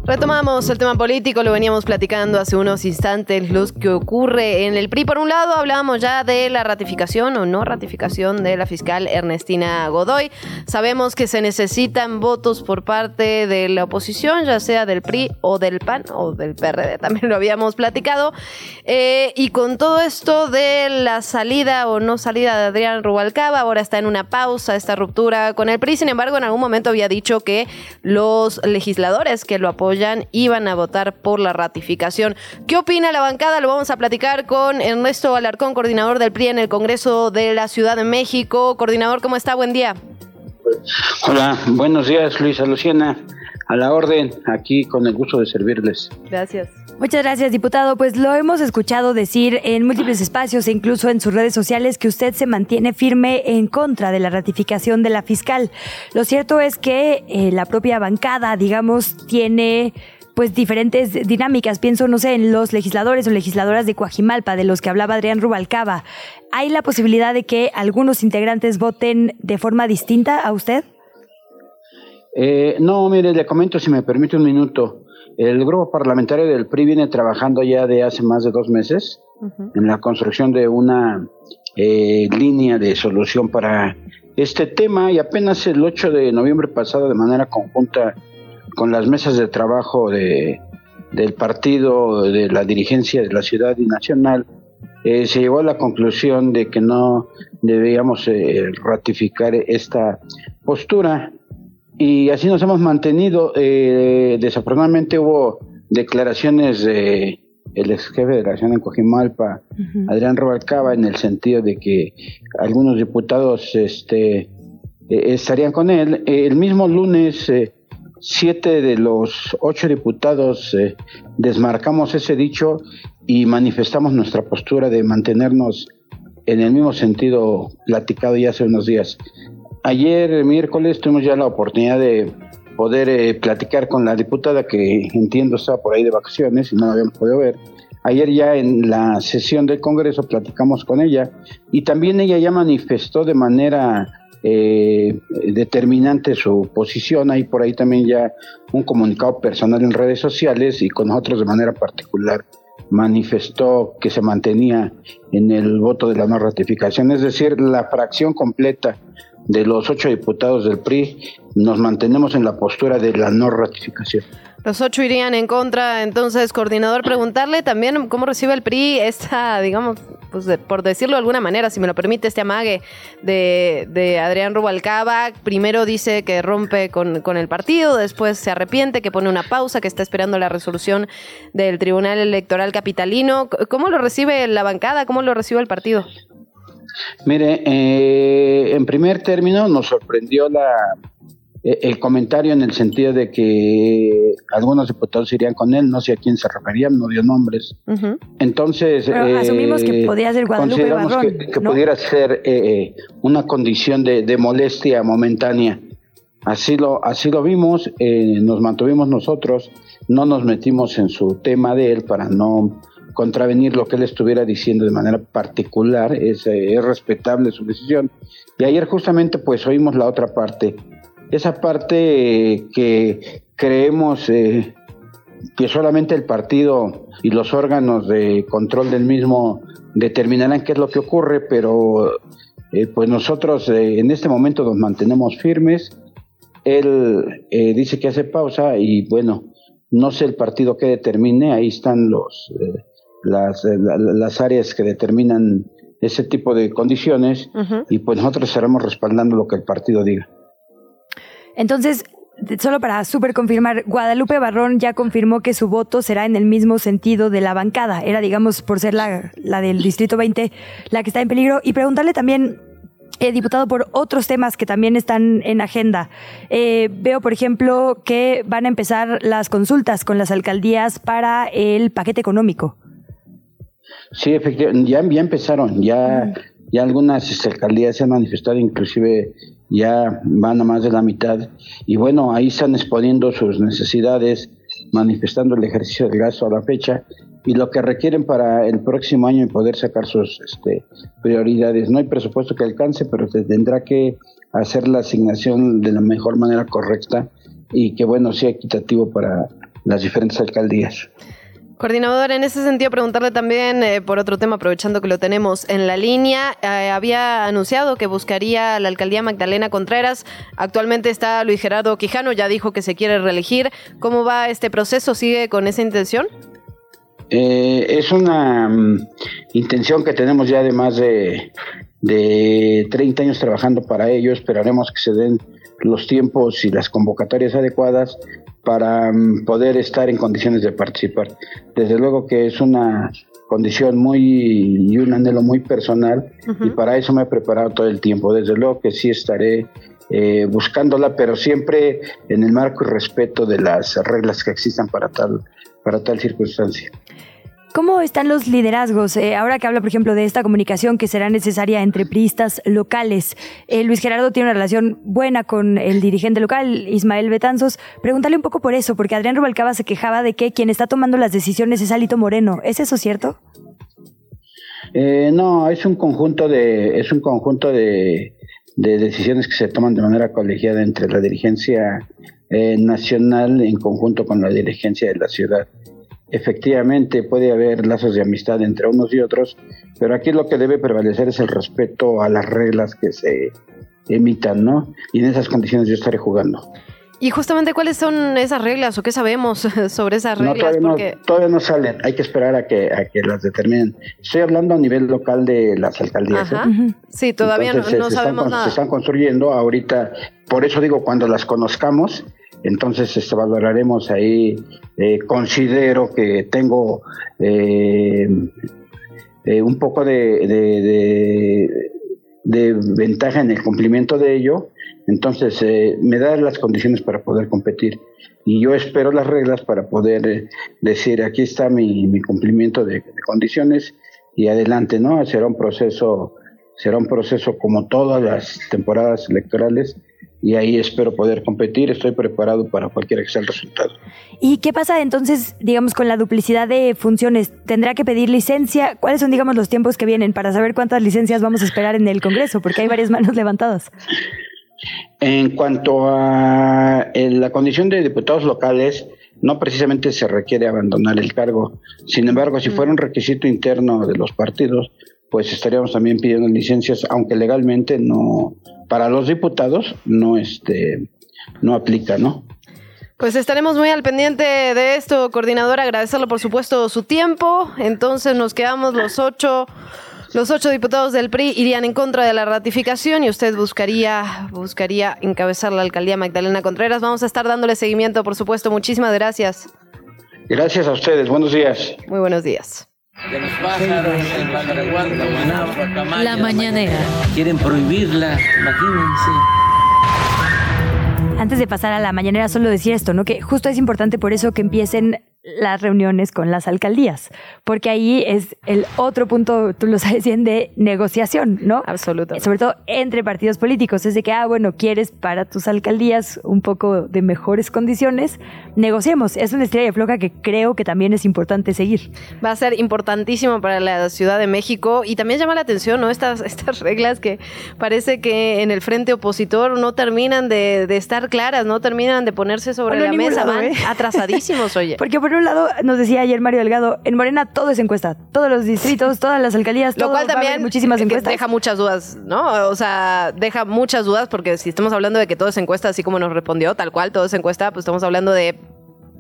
Retomamos el tema político, lo veníamos platicando hace unos instantes, lo que ocurre en el PRI. Por un lado, hablábamos ya de la ratificación o no ratificación de la fiscal Ernestina Godoy. Sabemos que se necesitan votos por parte de la oposición, ya sea del PRI o del PAN o del PRD, también lo habíamos platicado. Eh, y con todo esto de la salida o no salida de Adrián Rubalcaba, ahora está en una pausa esta ruptura con el PRI. Sin embargo, en algún momento había dicho que los legisladores que lo apoyan Goyán iban a votar por la ratificación. ¿Qué opina la bancada? Lo vamos a platicar con Ernesto Alarcón, coordinador del PRI en el Congreso de la Ciudad de México. Coordinador, ¿cómo está? Buen día. Hola, buenos días, Luisa Luciana. A la orden, aquí con el gusto de servirles. Gracias. Muchas gracias, diputado. Pues lo hemos escuchado decir en múltiples espacios e incluso en sus redes sociales que usted se mantiene firme en contra de la ratificación de la fiscal. Lo cierto es que eh, la propia bancada, digamos, tiene pues diferentes dinámicas. Pienso, no sé, en los legisladores o legisladoras de Coajimalpa, de los que hablaba Adrián Rubalcaba. ¿Hay la posibilidad de que algunos integrantes voten de forma distinta a usted? Eh, no, mire, le comento si me permite un minuto. El grupo parlamentario del PRI viene trabajando ya de hace más de dos meses en la construcción de una eh, línea de solución para este tema y apenas el 8 de noviembre pasado de manera conjunta con las mesas de trabajo de, del partido, de la dirigencia de la ciudad y nacional, eh, se llegó a la conclusión de que no debíamos eh, ratificar esta postura y así nos hemos mantenido. Eh, desafortunadamente hubo declaraciones de el ex jefe de la nación en Cojimalpa, Adrián Robalcaba, en el sentido de que algunos diputados este, eh, estarían con él. el mismo lunes, eh, siete de los ocho diputados desmarcamos ese dicho y manifestamos nuestra postura de mantenernos en el mismo sentido platicado ya hace unos días. Ayer, miércoles, tuvimos ya la oportunidad de poder eh, platicar con la diputada que entiendo está por ahí de vacaciones y no la habíamos podido ver. Ayer ya en la sesión del Congreso platicamos con ella y también ella ya manifestó de manera eh, determinante su posición. Hay por ahí también ya un comunicado personal en redes sociales y con nosotros de manera particular manifestó que se mantenía en el voto de la no ratificación, es decir, la fracción completa de los ocho diputados del PRI nos mantenemos en la postura de la no ratificación. Los ocho irían en contra, entonces, coordinador, preguntarle también cómo recibe el PRI esta, digamos, pues por decirlo de alguna manera, si me lo permite, este amague de, de Adrián Rubalcaba. Primero dice que rompe con, el partido, después se arrepiente, que pone una pausa, que está esperando la resolución del Tribunal Electoral Capitalino. ¿Cómo lo recibe la bancada? ¿Cómo lo recibe el partido? Mire, eh, en primer término nos sorprendió la, el comentario en el sentido de que algunos diputados irían con él, no sé a quién se referían, no dio nombres. Entonces, asumimos que eh, podía ser Guadalupe Barrón, que, pudiera ser una condición de, de, molestia momentánea. Así lo, así lo vimos, nos mantuvimos nosotros, no nos metimos en su tema de él para no contravenir lo que él estuviera diciendo de manera particular, es, eh, es respetable su decisión. Y ayer justamente pues oímos la otra parte, esa parte eh, que creemos eh, que solamente el partido y los órganos de control del mismo determinarán qué es lo que ocurre, pero pues nosotros en este momento nos mantenemos firmes. Él dice que hace pausa y bueno, no sé el partido que determine, ahí están los las, eh, las áreas que determinan ese tipo de condiciones y pues nosotros estaremos respaldando lo que el partido diga. Entonces, solo para super confirmar, Guadalupe Barrón ya confirmó que su voto será en el mismo sentido de la bancada. Era, digamos, por ser la, la del Distrito 20 la que está en peligro. Y preguntarle también, eh, diputado, por otros temas que también están en agenda. Eh, veo, por ejemplo, que van a empezar las consultas con las alcaldías para el paquete económico. Sí, efectivamente, ya, ya empezaron, ya, ya algunas este, alcaldías se han manifestado, inclusive ya van a más de la mitad, y bueno, ahí están exponiendo sus necesidades, manifestando el ejercicio del gasto a la fecha, y lo que requieren para el próximo año y poder sacar sus este, prioridades. No hay presupuesto que alcance, pero se tendrá que hacer la asignación de la mejor manera correcta y que bueno sea equitativo para las diferentes alcaldías. Coordinador, en ese sentido, preguntarle también eh, por otro tema, aprovechando que lo tenemos en la línea. Eh, había anunciado que buscaría la alcaldía Magdalena Contreras. Actualmente está Luis Gerardo Quijano, ya dijo que se quiere reelegir. ¿Cómo va este proceso? ¿Sigue con esa intención? Eh, es una mm, intención que tenemos ya de más de, de 30 años trabajando para ello. Esperaremos que se den los tiempos y las convocatorias adecuadas para mm, poder estar en condiciones de participar. Desde luego que es una condición muy y un anhelo muy personal y para eso me he preparado todo el tiempo. Desde luego que sí estaré eh, buscándola, pero siempre en el marco y respeto de las reglas que existan para tal, para tal circunstancia. ¿Cómo están los liderazgos? Eh, ahora que habla, por ejemplo, de esta comunicación que será necesaria entre priistas locales. Eh, Luis Gerardo tiene una relación buena con el dirigente local, Ismael Betanzos. Pregúntale un poco por eso, porque Adrián Rubalcaba se quejaba de que quien está tomando las decisiones es Alito Moreno. ¿Es eso cierto? Eh, no, es un conjunto de, es un conjunto de, de decisiones que se toman de manera colegiada entre la dirigencia nacional en conjunto con la dirigencia de la ciudad efectivamente puede haber lazos de amistad entre unos y otros, pero aquí lo que debe prevalecer es el respeto a las reglas que se emitan, ¿no? Y en esas condiciones yo estaré jugando. Y justamente, ¿cuáles son esas reglas o qué sabemos sobre esas reglas? No, todavía, no, salen, hay que esperar a que, a que las determinen. Estoy hablando a nivel local de las alcaldías. ¿eh? Sí, todavía no, sabemos nada. Se están construyendo ahorita, por eso digo, cuando las conozcamos, entonces este, valoraremos ahí, eh, considero que tengo eh, eh, un poco de, de, ventaja en el cumplimiento de ello, entonces me da las condiciones para poder competir y yo espero las reglas para poder decir aquí está mi, mi cumplimiento de, condiciones y adelante, ¿no? Será un proceso, será un proceso como todas las temporadas electorales y ahí espero poder competir. Estoy preparado para cualquier que sea el resultado. ¿Y qué pasa entonces, digamos, con la duplicidad de funciones? ¿Tendrá que pedir licencia? ¿Cuáles son, digamos, los tiempos que vienen para saber cuántas licencias vamos a esperar en el Congreso? Porque hay varias manos levantadas. En cuanto a la condición de diputados locales, no precisamente se requiere abandonar el cargo. Sin embargo, si fuera un requisito interno de los partidos, pues estaríamos también pidiendo licencias, aunque legalmente no, para los diputados no este no aplica, ¿no? Pues estaremos muy al pendiente de esto, coordinador. Agradecerle, por supuesto, su tiempo. Entonces nos quedamos los ocho, los ocho diputados del PRI irían en contra de la ratificación y usted buscaría, buscaría encabezar la alcaldía Magdalena Contreras. Vamos a estar dándole seguimiento, por supuesto. Muchísimas gracias. Gracias a ustedes. Buenos días. Muy buenos días. La mañanera. Quieren prohibirla, imagínense. Antes de pasar a la mañanera, solo decir esto, ¿no? Que justo es importante por eso que empiecen las reuniones con las alcaldías, porque ahí es el otro punto, tú lo sabes bien, de negociación, ¿no? Absolutamente. Sobre todo entre partidos políticos, es de que, ah, bueno, quieres para tus alcaldías un poco de mejores condiciones, negociemos. Es una estrella de floja que creo que también es importante seguir. Va a ser importantísimo para la Ciudad de México y también llama la atención, ¿no? Estas, estas reglas que parece que en el frente opositor no terminan de, estar claras, no terminan de ponerse sobre la mesa, van ¿eh? atrasadísimos, oye. Porque por un lado, nos decía ayer Mario Delgado, en Morena todo es encuesta. Todos los distritos, todas las alcaldías, Lo cual también muchísimas encuestas. deja muchas dudas, ¿no? O sea, deja muchas dudas porque si estamos hablando de que todo es encuesta, así como nos respondió, tal cual, todo es encuesta, pues estamos hablando de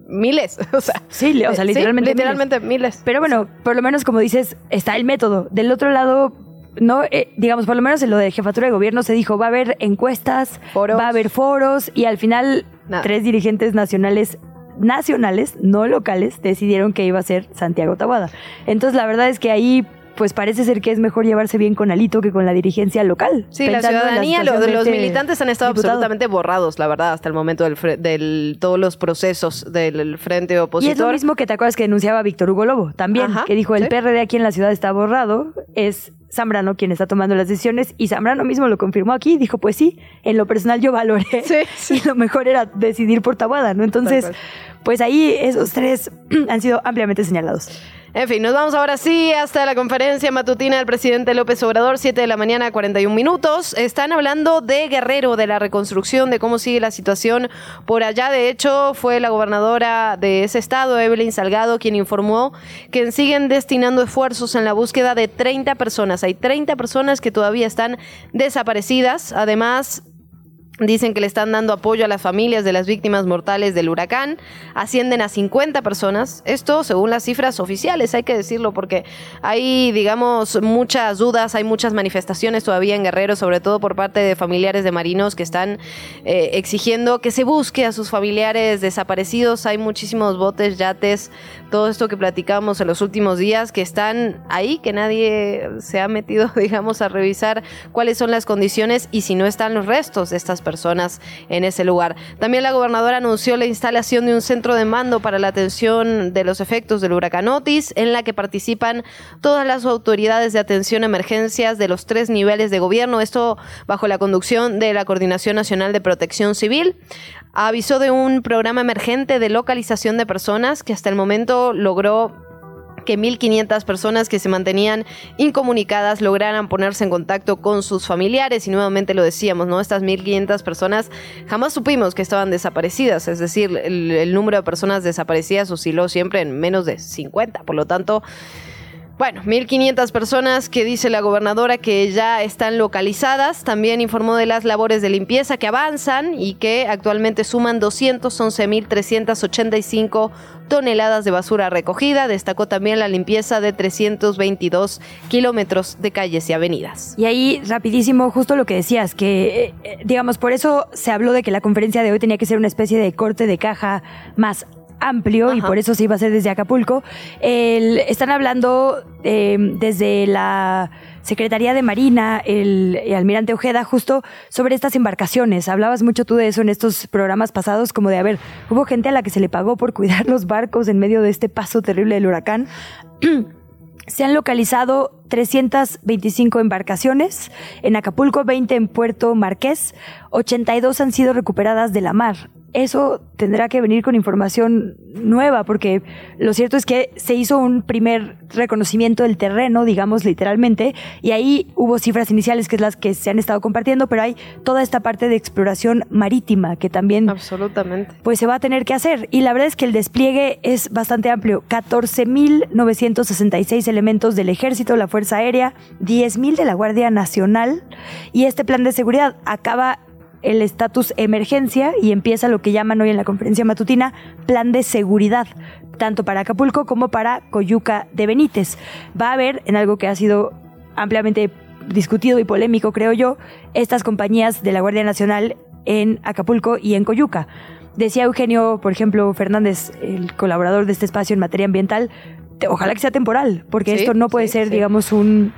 miles. O sea, sí, o sea, literalmente, literalmente miles. Pero bueno, por lo menos como dices, está el método. Del otro lado, no, eh, digamos, por lo menos en lo de jefatura de gobierno se dijo, va a haber encuestas, va a haber foros y al final tres dirigentes nacionales nacionales, no locales, decidieron que iba a ser Santiago Tabuada. Entonces, la verdad es que ahí pues parece ser que es mejor llevarse bien con Alito que con la dirigencia local. Sí, la ciudadanía, los este militantes han estado absolutamente borrados, la verdad, hasta el momento del, del, todos los procesos del frente opositor. Y es lo mismo que te acuerdas que denunciaba Víctor Hugo Lobo, también, que dijo el PRD aquí en la ciudad está borrado, es Zambrano quien está tomando las decisiones y Zambrano mismo lo confirmó aquí, dijo pues sí, en lo personal yo valoré sí, y lo mejor era decidir por Tabuada, ¿no? Entonces, pues ahí esos tres han sido ampliamente señalados. En fin, nos vamos ahora sí hasta la conferencia matutina del presidente López Obrador, 7 de la mañana, 41 minutos. Están hablando de Guerrero, de la reconstrucción, de cómo sigue la situación por allá. De hecho, fue la gobernadora de ese estado, Evelyn Salgado, quien informó que siguen destinando esfuerzos en la búsqueda de 30 personas. Hay 30 personas que todavía están desaparecidas. Además, Dicen que le están dando apoyo a las familias de las víctimas mortales del huracán. Ascienden a 50 personas. Esto según las cifras oficiales, hay que decirlo, porque hay, digamos, muchas dudas, hay muchas manifestaciones todavía en Guerrero, sobre todo por parte de familiares de marinos que están eh, exigiendo que se busque a sus familiares desaparecidos. Hay muchísimos botes, yates, todo esto que platicamos en los últimos días que están ahí, que nadie se ha metido, digamos, a revisar cuáles son las condiciones y si no están los restos de estas personas en ese lugar. También la gobernadora anunció la instalación de un centro de mando para la atención de los efectos del huracán Otis, en la que participan todas las autoridades de atención a emergencias de los tres niveles de gobierno, esto bajo la conducción de la Coordinación Nacional de Protección Civil. Avisó de un programa emergente de localización de personas que hasta el momento logró que 1.500 personas que se mantenían incomunicadas lograran ponerse en contacto con sus familiares. Y nuevamente lo decíamos, ¿no? Estas 1.500 personas jamás supimos que estaban desaparecidas, es decir, el, el número de personas desaparecidas osciló siempre en menos de 50, por lo tanto... Bueno, 1.500 personas que dice la gobernadora que ya están localizadas. También informó de las labores de limpieza que avanzan y que actualmente suman 211.385 toneladas de basura recogida. Destacó también la limpieza de 322 kilómetros de calles y avenidas. Y ahí, rapidísimo, justo lo que decías, que, eh, digamos, por eso se habló de que la conferencia de hoy tenía que ser una especie de corte de caja más amplio y por eso se iba a hacer desde Acapulco. El- están hablando eh, desde la Secretaría de Marina, el, el almirante Ojeda, justo sobre estas embarcaciones. Hablabas mucho tú de eso en estos programas pasados, como de, a ver, hubo gente a la que se le pagó por cuidar los barcos en medio de este paso terrible del huracán. Se han localizado 325 embarcaciones en Acapulco, 20 en Puerto Marqués, 82 han sido recuperadas de la mar. Eso tendrá que venir con información nueva, porque lo cierto es que se hizo un primer reconocimiento del terreno, digamos literalmente, y ahí hubo cifras iniciales que es las que se han estado compartiendo, pero hay toda esta parte de exploración marítima que también Absolutamente. pues se va a tener que hacer. Y la verdad es que el despliegue es bastante amplio. 14.966 elementos del Ejército, la Fuerza Aérea, 10.000 de la Guardia Nacional. Y este plan de seguridad acaba el estatus emergencia y empieza lo que llaman hoy en la conferencia matutina plan de seguridad, tanto para Acapulco como para Coyuca de Benítez. Va a haber, en algo que ha sido ampliamente discutido y polémico, creo yo, estas compañías de la Guardia Nacional en Acapulco y en Coyuca. Decía Eugenio, por ejemplo, Fernández, el colaborador de este espacio en materia ambiental, ojalá que sea temporal, porque Sí, esto no puede sí, ser, sí. digamos, un,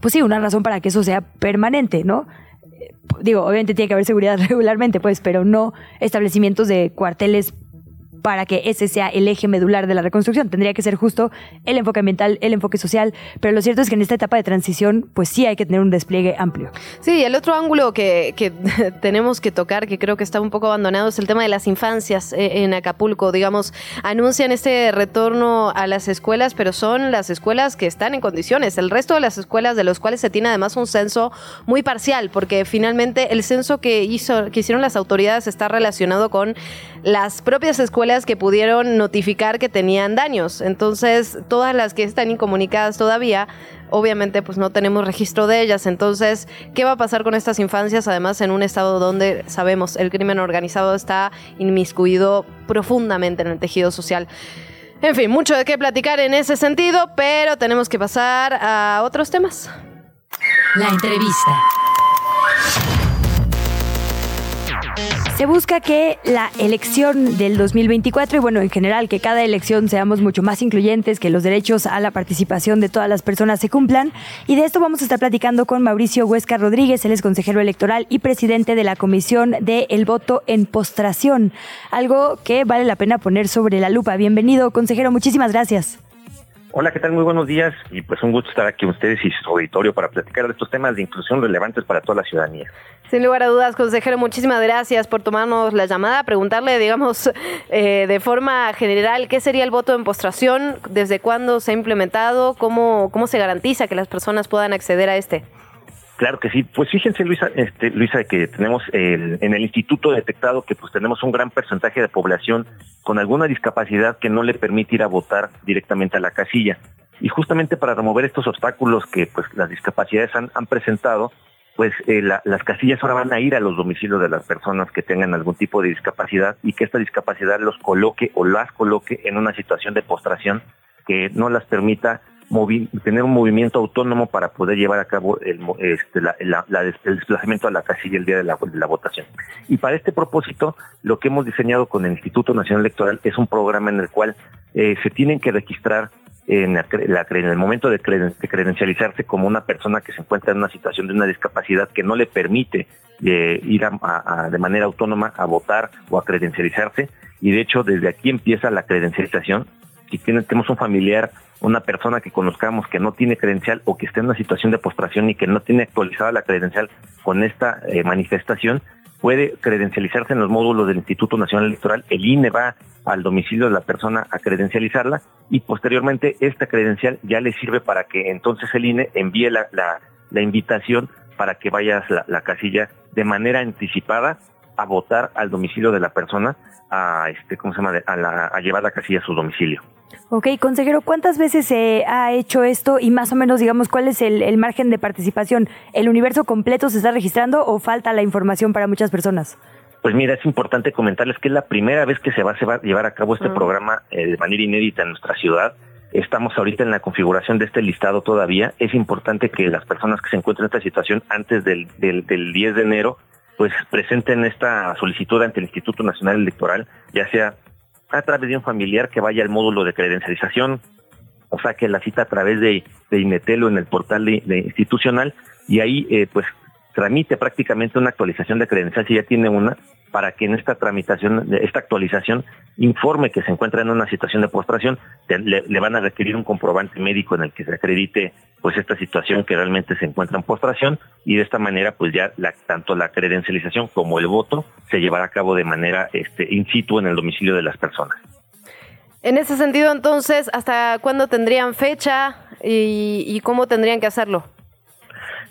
pues sí, una razón para que eso sea permanente, ¿no? Digo, obviamente tiene que haber seguridad regularmente, pues, pero no establecimientos de cuarteles para que ese sea el eje medular de la reconstrucción. Tendría que ser justo el enfoque ambiental, el enfoque social, pero lo cierto es que en esta etapa de transición, pues sí hay que tener un despliegue amplio. Sí, el otro ángulo que, que tenemos que tocar, que creo que está un poco abandonado, es el tema de las infancias eh, en Acapulco. Digamos, anuncian este retorno a las escuelas, pero son las escuelas que están en condiciones. El resto de las escuelas, de los cuales se tiene además un censo muy parcial, porque finalmente el censo que, hizo, que hicieron las autoridades está relacionado con las propias escuelas que pudieron notificar que tenían daños. Entonces, todas las que están incomunicadas todavía, obviamente pues no tenemos registro de ellas. Entonces, ¿qué va a pasar con estas infancias? Además, en un estado donde sabemos el crimen organizado está inmiscuido profundamente en el tejido social. En fin, mucho de qué platicar en ese sentido, pero tenemos que pasar a otros temas. La entrevista. Se busca que la elección del 2024 y bueno, en general que cada elección seamos mucho más incluyentes, que los derechos a la participación de todas las personas se cumplan. Y de esto vamos a estar platicando con Mauricio Huesca Rodríguez, él es consejero electoral y presidente de la Comisión de El Voto en Postración, algo que vale la pena poner sobre la lupa. Bienvenido, consejero, muchísimas gracias. Hola, ¿qué tal? Muy buenos días y pues un gusto estar aquí con ustedes y su auditorio para platicar de estos temas de inclusión relevantes para toda la ciudadanía. Sin lugar a dudas, consejero, muchísimas gracias por tomarnos la llamada, preguntarle, digamos, eh, de forma general, ¿qué sería el voto en postración? ¿Desde cuándo se ha implementado? ¿Cómo, cómo se garantiza que las personas puedan acceder a este? Claro que sí. Pues fíjense, Luisa, este, Luisa, que tenemos el- en el instituto detectado que pues tenemos un gran porcentaje de población con alguna discapacidad que no le permite ir a votar directamente a la casilla. Y justamente para remover estos obstáculos que pues las discapacidades han, presentado, pues eh, la- las casillas ahora van a ir a los domicilios de las personas que tengan algún tipo de discapacidad y que esta discapacidad los coloque o las coloque en una situación de postración que no las permita movi- tener un movimiento autónomo para poder llevar a cabo el, este, la- desplazamiento a la casilla el día de la, votación. Y para este propósito, lo que hemos diseñado con el Instituto Nacional Electoral es un programa en el cual eh, se tienen que registrar en, la en el momento de, creden- de credencializarse como una persona que se encuentra en una situación de una discapacidad que no le permite eh, ir a- de manera autónoma a votar o a credencializarse. Y de hecho, desde aquí empieza la credencialización. Si tenemos un familiar, una persona que conozcamos que no tiene credencial o que está en una situación de postración y que no tiene actualizada la credencial con esta eh, manifestación, puede credencializarse en los módulos del Instituto Nacional Electoral. El INE va al domicilio de la persona a credencializarla y posteriormente esta credencial ya le sirve para que entonces el INE envíe la, la- invitación para que vayas la, la casilla de manera anticipada a votar al domicilio de la persona a este cómo se llama a, la- a llevar la casilla a su domicilio. Ok, consejero, ¿cuántas veces se ha hecho esto y más o menos, digamos, cuál es el, el margen de participación? ¿El universo completo se está registrando o falta la información para muchas personas? Pues mira, es importante comentarles que es la primera vez que se va, se va a llevar a cabo este Ah. programa eh, de manera inédita en nuestra ciudad. Estamos ahorita en la configuración de este listado todavía. Es importante que las personas que se encuentren en esta situación antes del, del, del 10 de enero, pues presenten esta solicitud ante el Instituto Nacional Electoral, ya sea a través de un familiar que vaya al módulo de credencialización, o saque la cita a través de, de Inetel o en el portal institucional y ahí eh, pues tramite prácticamente una actualización de credencial si ya tiene una para que en esta tramitación, esta actualización, informe que se encuentra en una situación de postración, le, van a requerir un comprobante médico en el que se acredite pues esta situación que realmente se encuentra en postración y de esta manera pues ya la, tanto la credencialización como el voto se llevará a cabo de manera este, in situ en el domicilio de las personas. En ese sentido, entonces, ¿hasta cuándo tendrían fecha y cómo tendrían que hacerlo?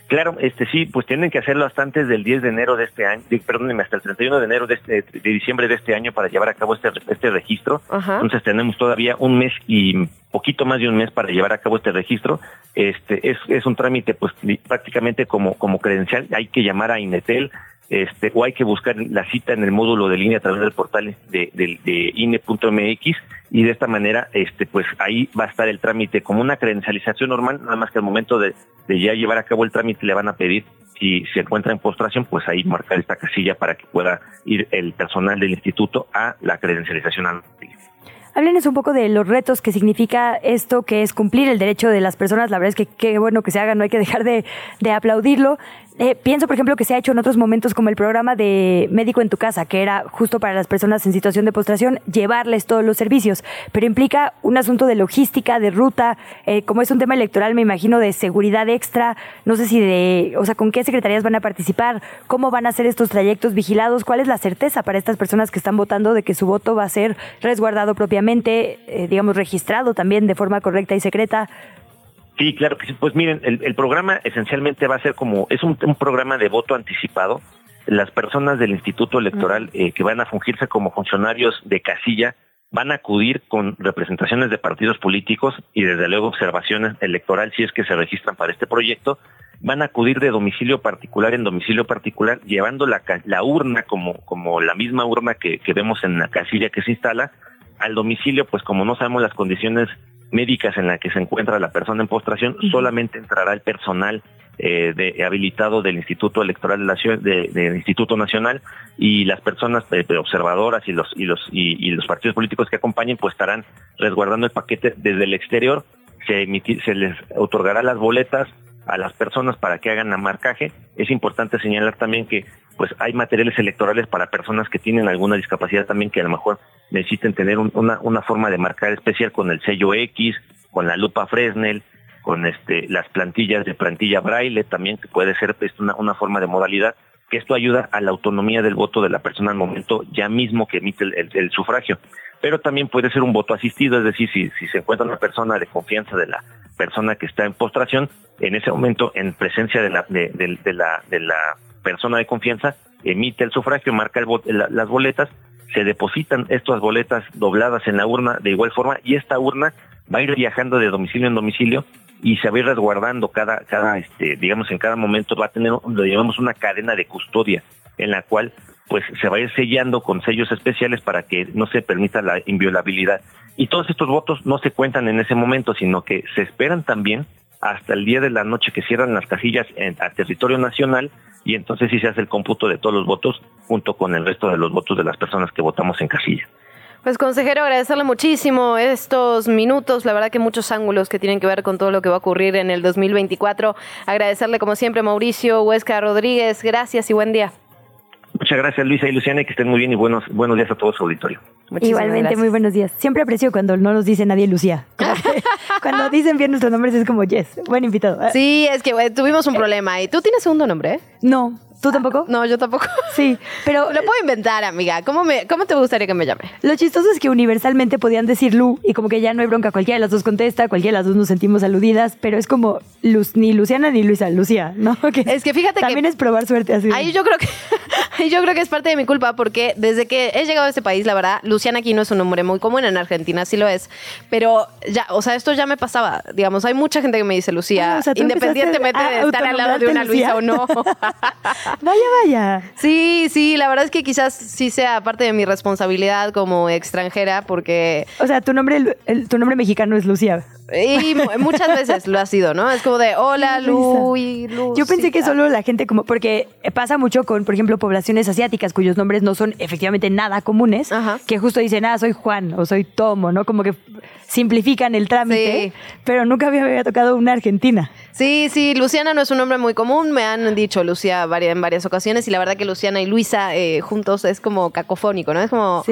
Claro, este sí, pues tienen que hacerlo hasta antes del 10 de enero de este año, de- perdónenme, hasta el 31 de enero de, este, de diciembre de este año para llevar a cabo este, este registro. Ajá. Entonces tenemos todavía un mes y poquito más de un mes para llevar a cabo este registro. Este es, es un trámite pues prácticamente como, como credencial, hay que llamar a Inetel este, o hay que buscar la cita en el módulo de línea a través del portal de, de, INE.mx y de esta manera, este, pues ahí va a estar el trámite como una credencialización normal, nada más que al momento de, ya llevar a cabo el trámite le van a pedir si se encuentra en postración, pues ahí marcar esta casilla para que pueda ir el personal del instituto a la credencialización al Háblenos un poco de los retos que significa esto, que es cumplir el derecho de las personas. La verdad es que qué bueno que se haga, no hay que dejar de, de aplaudirlo. Eh, pienso, por ejemplo, que se ha hecho en otros momentos como el programa de Médico en tu casa, que era justo para las personas en situación de postración, llevarles todos los servicios, pero implica un asunto de logística, de ruta, eh, como es un tema electoral, me imagino, de seguridad extra, no sé si de, o sea, con qué secretarías van a participar, cómo van a ser estos trayectos vigilados, cuál es la certeza para estas personas que están votando de que su voto va a ser resguardado propiamente, eh, digamos, registrado también de forma correcta y secreta. Sí, claro que sí. Pues miren, el, el programa esencialmente va a ser como, es un, un programa de voto anticipado. Las personas del Instituto Electoral eh, que van a fungirse como funcionarios de casilla van a acudir con representaciones de partidos políticos y desde luego observaciones electoral si es que se registran para este proyecto. Van a acudir de domicilio particular en domicilio particular llevando la, la urna como, como la misma urna que, que vemos en la casilla que se instala al domicilio, pues como no sabemos las condiciones médicas en las que se encuentra la persona en postración, solamente entrará el personal eh, de, habilitado del Instituto Electoral de la Ciudad, de- del Instituto Nacional y las personas eh, observadoras y los y los y, y los partidos políticos que acompañen, pues estarán resguardando el paquete desde el exterior. Se emiti- se les otorgará las boletas a las personas para que hagan la marcaje. Es importante señalar también que pues hay materiales electorales para personas que tienen alguna discapacidad también que a lo mejor necesiten tener un- una, una forma de marcar especial con el sello X, con la lupa Fresnel, con este las plantillas de plantilla braille también que puede ser una, una forma de modalidad que esto ayuda a la autonomía del voto de la persona al momento ya mismo que emite el, el- sufragio. Pero también puede ser un voto asistido, es decir, si, si se encuentra una persona de confianza de la persona que está en postración, en ese momento, en presencia de la, de la persona de confianza, emite el sufragio, marca el vo- la- las boletas, se depositan estas boletas dobladas en la urna de igual forma y esta urna va a ir viajando de domicilio en domicilio y se va a ir resguardando cada, cada, este, digamos, en cada momento va a tener, lo llamamos una cadena de custodia, en la cual pues se va a ir sellando con sellos especiales para que no se permita la inviolabilidad. Y todos estos votos no se cuentan en ese momento, sino que se esperan también hasta el día de la noche que cierran las casillas en, territorio nacional y entonces sí se hace el cómputo de todos los votos junto con el resto de los votos de las personas que votamos en casilla. Pues consejero, agradecerle muchísimo estos minutos, la verdad que muchos ángulos que tienen que ver con todo lo que va a ocurrir en el 2024. Agradecerle como siempre Mauricio Huesca Rodríguez, gracias y buen día. Muchas gracias Luisa y Luciana y que estén muy bien y buenos, buenos días a todo su auditorio. Muchísimas Igualmente, gracias. muy buenos días. Siempre aprecio cuando no nos dice nadie Lucía. Cuando dicen bien nuestros nombres es como, yes, buen invitado. Sí, es que tuvimos un problema y tú tienes segundo nombre, ¿eh? No, ¿tú tampoco? No, yo tampoco. Sí, pero Lo puedo inventar, amiga. ¿Cómo, me, ¿Cómo te gustaría que me llame? Lo chistoso es que universalmente podían decir Lu y como que ya no hay bronca, cualquiera de las dos contesta, cualquiera de las dos nos sentimos aludidas, pero es como Luz, ni Luciana ni Luisa, Lucía, ¿no? Es que fíjate que- también es probar suerte así. Ahí yo creo que ahí yo creo que es parte de mi culpa porque desde que he llegado a este país, la verdad, Luciana aquí no es un nombre muy común en Argentina, sí lo es, pero ya, o sea, esto ya me pasaba, digamos, hay mucha gente que me dice Lucía, Ah, o sea, independientemente de estar al lado de una Luisa o no. Vaya, vaya. Sí, sí, la verdad es que quizás sí sea parte de mi responsabilidad como extranjera porque O sea, tu nombre, el- tu nombre mexicano es Lucía. Y mu- muchas veces lo ha sido, ¿no? Es como de hola Lu Lu. Yo pensé sí, que solo la gente como, porque pasa mucho con, por ejemplo, poblaciones asiáticas cuyos nombres no son efectivamente nada comunes, que justo dicen, ah, soy Juan o soy Tomo, ¿no? Como que simplifican el trámite, Sí. pero nunca me había tocado una argentina. Sí, sí, Luciana no es un nombre muy común, me han dicho Lucía vari- en varias ocasiones y la verdad que Luciana y Luisa eh, juntos es como cacofónico, ¿no? Es como,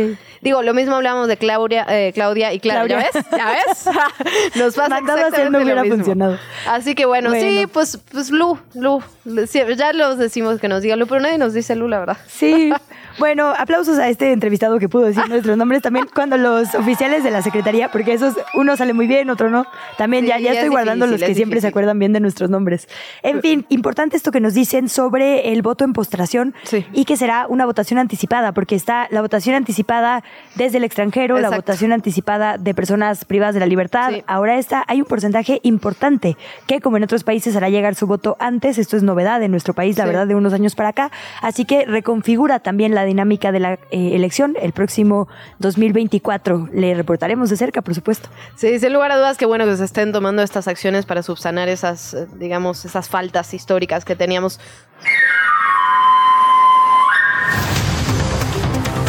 digo, lo mismo hablamos de Claudia, eh, Claudia y Clara, ¿ya Claudia. ves? ¿Ya ves? Nos pasa exactamente no lo hubiera mismo. funcionado. Así que bueno, sí, Bueno. pues, pues Lu, Lu, sí, ya los decimos que nos diga Lu, pero nadie nos dice Lu, la verdad. Sí. Bueno, aplausos a este entrevistado que pudo decir nuestros nombres. También cuando los oficiales de la Secretaría, porque esos, uno sale muy bien, otro no. También ya, Sí, ya es estoy guardando difícil, los que siempre se acuerdan bien de nuestros nombres. En fin, importante esto que nos dicen sobre el voto en postración y que será una votación anticipada, porque está la votación anticipada desde el extranjero, la votación anticipada de personas privadas de la libertad. Ahora está, hay un porcentaje importante que, como en otros países, hará llegar su voto antes. Esto es novedad en nuestro país, la Sí. verdad, de unos años para acá. Así que reconfigura también la dinámica de la eh, elección el próximo 2024. Le reportaremos de cerca, por supuesto. Sí, sin lugar a dudas, que bueno que se estén tomando estas acciones para subsanar esas, eh, digamos, esas faltas históricas que teníamos.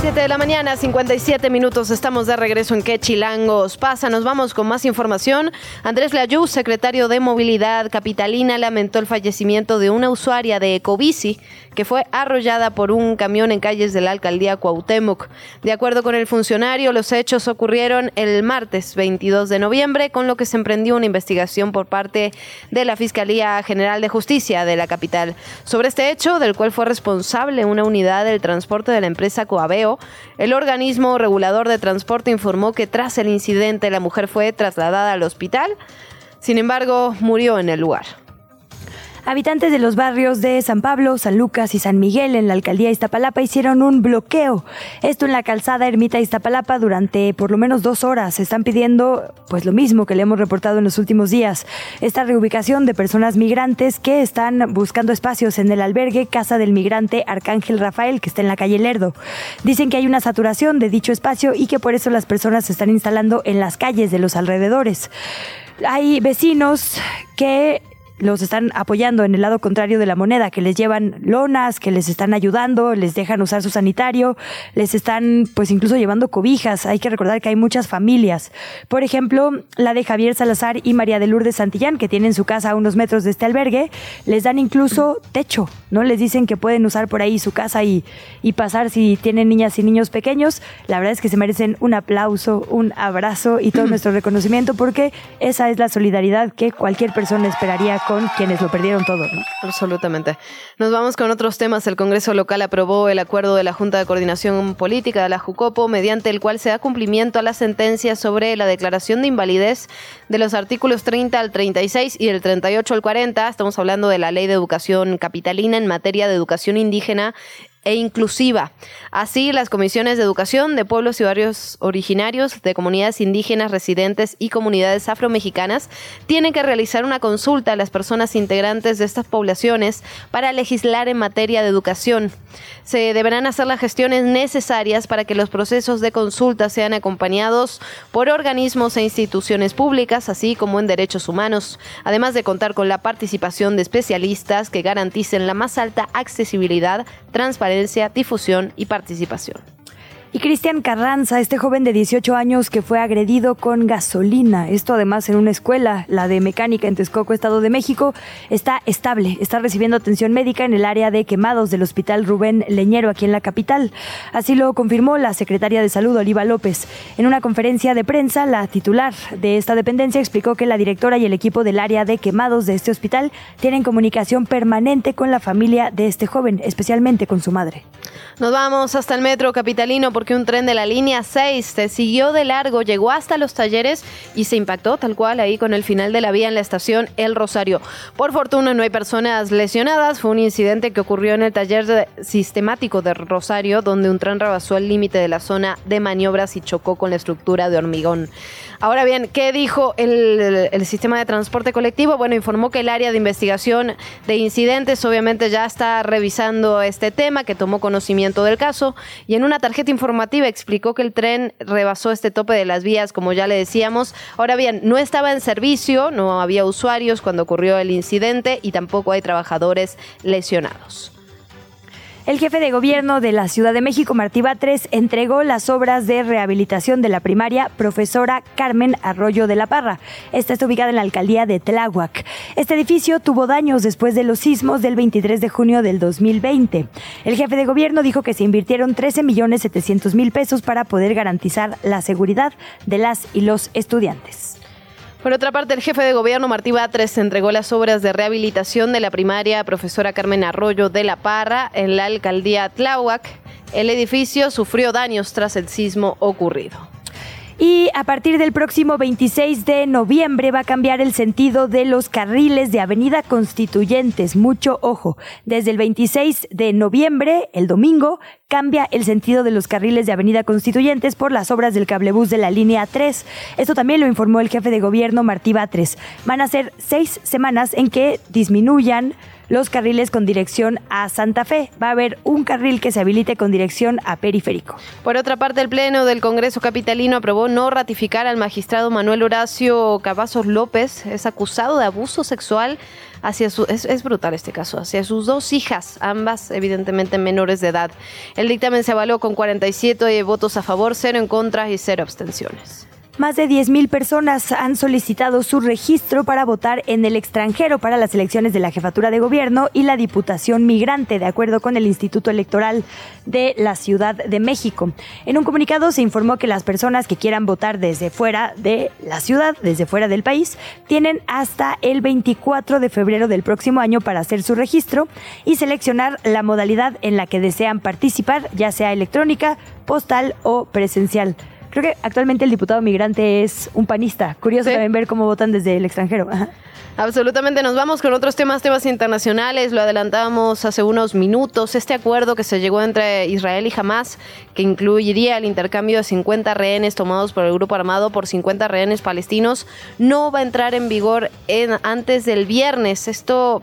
7 de la mañana, 57 minutos, estamos de regreso en ¿Qué chilangos pasa? Nos vamos con más información. Andrés Layú, secretario de Movilidad Capitalina, lamentó el fallecimiento de una usuaria de Ecobici que fue arrollada por un camión en calles de la alcaldía Cuauhtémoc. De acuerdo con el funcionario, los hechos ocurrieron el martes 22 de noviembre, con lo que se emprendió una investigación por parte de la Fiscalía General de Justicia de la capital. Sobre este hecho, del cual fue responsable una unidad del transporte de la empresa El organismo regulador de transporte informó que tras el incidente la mujer fue trasladada al hospital, sin embargo murió en el lugar. Habitantes de los barrios de San Pablo, San Lucas y San Miguel en la alcaldía Iztapalapa hicieron un bloqueo. Esto en la calzada Ermita Iztapalapa durante por lo menos dos horas. Están pidiendo pues lo mismo que le hemos reportado en los últimos días. Esta reubicación de personas migrantes que están buscando espacios en el albergue Casa del Migrante Arcángel Rafael que está en la calle Lerdo. Dicen que hay una saturación de dicho espacio y que por eso las personas se están instalando en las calles de los alrededores. Hay vecinos que los están apoyando en el lado contrario de la moneda, que les llevan lonas, que les están ayudando, les dejan usar su sanitario, les están pues incluso llevando cobijas. Hay que recordar que hay muchas familias. Por ejemplo, la de Javier Salazar y María de Lourdes Santillán, que tienen su casa a unos metros de este albergue, les dan incluso techo, ¿no? Les dicen que pueden usar por ahí su casa y, y pasar si tienen niñas y niños pequeños. La verdad es que se merecen un aplauso, un abrazo y todo nuestro reconocimiento porque esa es la solidaridad que cualquier persona esperaría con quienes lo perdieron todo, ¿no? Absolutamente. Nos vamos con otros temas. El Congreso local aprobó el acuerdo de la Junta de Coordinación Política de la Jucopo, mediante el cual se da cumplimiento a la sentencia sobre la declaración de invalidez de los artículos 30 al 36 y del 38 al 40. Estamos hablando de la Ley de Educación Capitalina en materia de educación indígena e inclusiva. Así, las comisiones de educación de pueblos y barrios originarios, de comunidades indígenas residentes y comunidades afromexicanas tienen que realizar una consulta a las personas integrantes de estas poblaciones para legislar en materia de educación. Se deberán hacer las gestiones necesarias para que los procesos de consulta sean acompañados por organismos e instituciones públicas, así como en derechos humanos, además de contar con la participación de especialistas que garanticen la más alta accesibilidad, difusión y participación. Y Cristian Carranza, este joven de 18 años que fue agredido con gasolina, esto además en una escuela, la de mecánica en Texcoco, Estado de México, está estable, está recibiendo atención médica en el área de quemados del Hospital Rubén Leñero aquí en la capital. Así lo confirmó la secretaria de Salud, Oliva López. En una conferencia de prensa, la titular de esta dependencia explicó que la directora y el equipo del área de quemados de este hospital tienen comunicación permanente con la familia de este joven, especialmente con su madre. Nos vamos hasta el metro capitalino porque un tren de la línea 6 se siguió de largo, llegó hasta los talleres y se impactó tal cual ahí con el final de la vía en la estación El Rosario. Por fortuna no hay personas lesionadas, fue un incidente que ocurrió en el taller sistemático de Rosario donde un tren rebasó el límite de la zona de maniobras y chocó con la estructura de hormigón. Ahora bien, ¿qué dijo el, sistema de transporte colectivo? Bueno, informó que el área de investigación de incidentes obviamente ya está revisando este tema, que tomó conocimiento del caso y en una tarjeta informativa explicó que el tren rebasó este tope de las vías, como ya le decíamos. Ahora bien, no estaba en servicio, no había usuarios cuando ocurrió el incidente y tampoco hay trabajadores lesionados. El jefe de gobierno de la Ciudad de México, Martí Batres, entregó las obras de rehabilitación de la primaria profesora Carmen Arroyo de la Parra. Esta está ubicada en la alcaldía de Tláhuac. Este edificio tuvo daños después de los sismos del 23 de junio del 2020. El jefe de gobierno dijo que se invirtieron 13 millones 700 mil pesos para poder garantizar la seguridad de las y los estudiantes. Por otra parte, el jefe de gobierno Martí Batres entregó las obras de rehabilitación de la primaria profesora Carmen Arroyo de la Parra en la alcaldía Tláhuac. El edificio sufrió daños tras el sismo ocurrido. Y a partir del próximo 26 de noviembre va a cambiar el sentido de los carriles de Avenida Constituyentes. Mucho ojo. Desde el 26 de noviembre, el domingo, cambia el sentido de los carriles de Avenida Constituyentes por las obras del cablebús de la línea 3. Esto también lo informó el jefe de gobierno Martí Batres. Van a ser seis semanas en que disminuyan los carriles con dirección a Santa Fe. Va a haber un carril que se habilite con dirección a Periférico. Por otra parte, el Pleno del Congreso Capitalino aprobó no ratificar al magistrado Manuel Horacio Cavazos López. Es acusado de abuso sexual hacia su... Es, brutal este caso, hacia sus dos hijas, ambas evidentemente menores de edad. El dictamen se avaló con 47 votos a favor, cero en contra y cero abstenciones. Más de 10.000 personas han solicitado su registro para votar en el extranjero para las elecciones de la jefatura de gobierno y la diputación migrante, de acuerdo con el Instituto Electoral de la Ciudad de México. En un comunicado se informó que las personas que quieran votar desde fuera de la ciudad, desde fuera del país, tienen hasta el 24 de febrero del próximo año para hacer su registro y seleccionar la modalidad en la que desean participar, ya sea electrónica, postal o presencial. Creo que actualmente el diputado migrante es un panista. Curioso también ver cómo votan desde el extranjero. Absolutamente, nos vamos con otros temas, temas internacionales, lo adelantamos hace unos minutos, este acuerdo que se llegó entre Israel y Hamas, que incluiría el intercambio de 50 rehenes tomados por el grupo armado por 50 rehenes palestinos, no va a entrar en vigor en, antes del viernes. Esto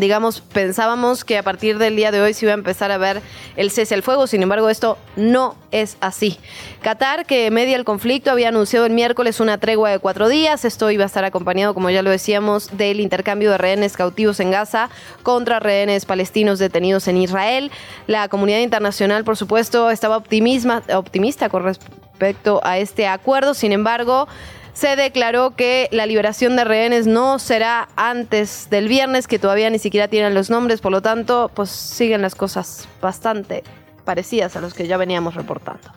digamos, pensábamos que a partir del día de hoy se iba a empezar a ver el cese al fuego, sin embargo esto no es así. Qatar, que media el conflicto, había anunciado el miércoles una tregua de cuatro días, esto iba a estar acompañado, como ya lo decíamos, del intercambio de rehenes cautivos en Gaza contra rehenes palestinos detenidos en Israel. La comunidad internacional, por supuesto, estaba optimista con respecto a este acuerdo, sin embargo, se declaró que la liberación de rehenes no será antes del viernes, que todavía ni siquiera tienen los nombres, por lo tanto, pues siguen las cosas bastante parecidas a los que ya veníamos reportando.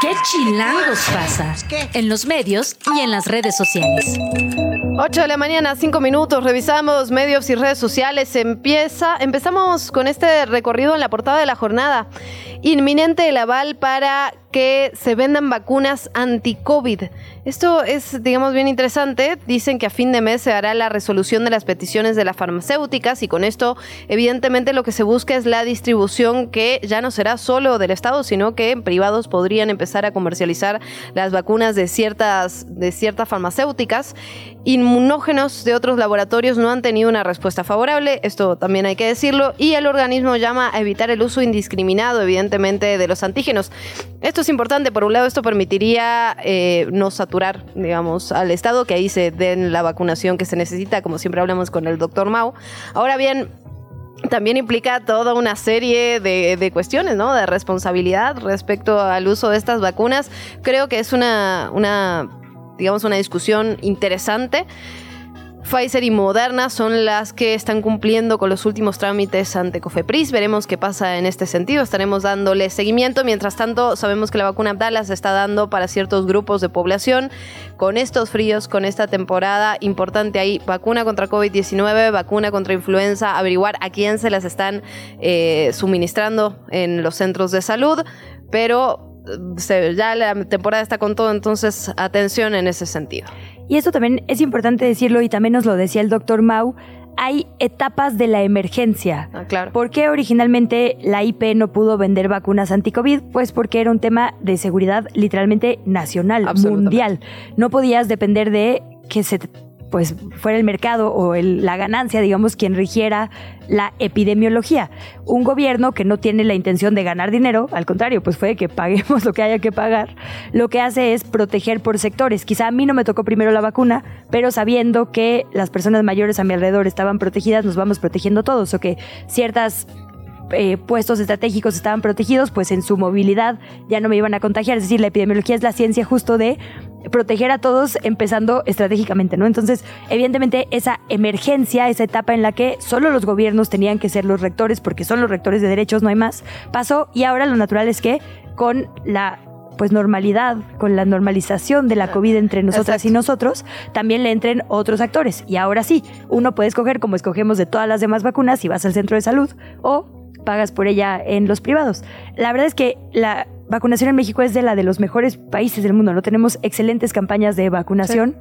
¿Qué chilangos pasa? En los medios y en las redes sociales. 8 de la mañana, 5 minutos, revisamos medios y redes sociales. Empieza, empezamos con este recorrido en la portada de la jornada. Inminente el aval para que se vendan vacunas anti-COVID. Esto es, digamos, bien interesante. Dicen que a fin de mes se hará la resolución de las peticiones de las farmacéuticas y con esto, evidentemente, lo que se busca es la distribución que ya no será solo del Estado, sino que privados podrían empezar a comercializar las vacunas de ciertas, de ciertas farmacéuticas. Inmunógenos de otros laboratorios no han tenido una respuesta favorable, esto también hay que decirlo, y el organismo llama a evitar el uso indiscriminado, evidentemente, de los antígenos. Esto es importante, por un lado, esto permitiría eh, no saturar, digamos, al Estado, que ahí se den la vacunación que se necesita, como siempre hablamos con el doctor Mau. Ahora bien, también implica toda una serie de, de, cuestiones, ¿no? De responsabilidad respecto al uso de estas vacunas. Creo que es una, una digamos, una discusión interesante. Pfizer y Moderna son las que están cumpliendo con los últimos trámites ante Cofepris. Veremos qué pasa en este sentido. Estaremos dándole seguimiento. Mientras tanto, sabemos que la vacuna Abdala se está dando para ciertos grupos de población. Con estos fríos, con esta temporada importante ahí, vacuna contra COVID-19, vacuna contra influenza, averiguar a quién se las están eh, suministrando en los centros de salud. Pero eh, ya la temporada está con todo, entonces atención en ese sentido. Y esto también es importante decirlo y también nos lo decía el doctor Mau, hay etapas de la emergencia. Ah, claro. ¿Por qué originalmente la IP no pudo vender vacunas anti-COVID? Pues porque era un tema de seguridad literalmente nacional, mundial. No podías depender de que se pues fuera el mercado o el, la ganancia, digamos, quien rigiera la epidemiología. Un gobierno que no tiene la intención de ganar dinero, al contrario, pues fue que paguemos lo que haya que pagar, lo que hace es proteger por sectores. Quizá a mí no me tocó primero la vacuna, pero sabiendo que las personas mayores a mi alrededor estaban protegidas, nos vamos protegiendo todos, o que ciertas eh, puestos estratégicos estaban protegidos, pues en su movilidad ya no me iban a contagiar. Es decir, la epidemiología es la ciencia justo de proteger a todos empezando estratégicamente, ¿no? Entonces, evidentemente, esa emergencia, esa etapa en la que solo los gobiernos tenían que ser los rectores, porque son los rectores de derechos, no hay más, pasó y ahora lo natural es que con la pues normalidad, con la normalización de la COVID entre nosotras y nosotros, también le entren otros actores. Y ahora sí, uno puede escoger como escogemos de todas las demás vacunas si vas al centro de salud o pagas por ella en los privados. La verdad es que la vacunación en México es de la de los mejores países del mundo, ¿no? Tenemos excelentes campañas de vacunación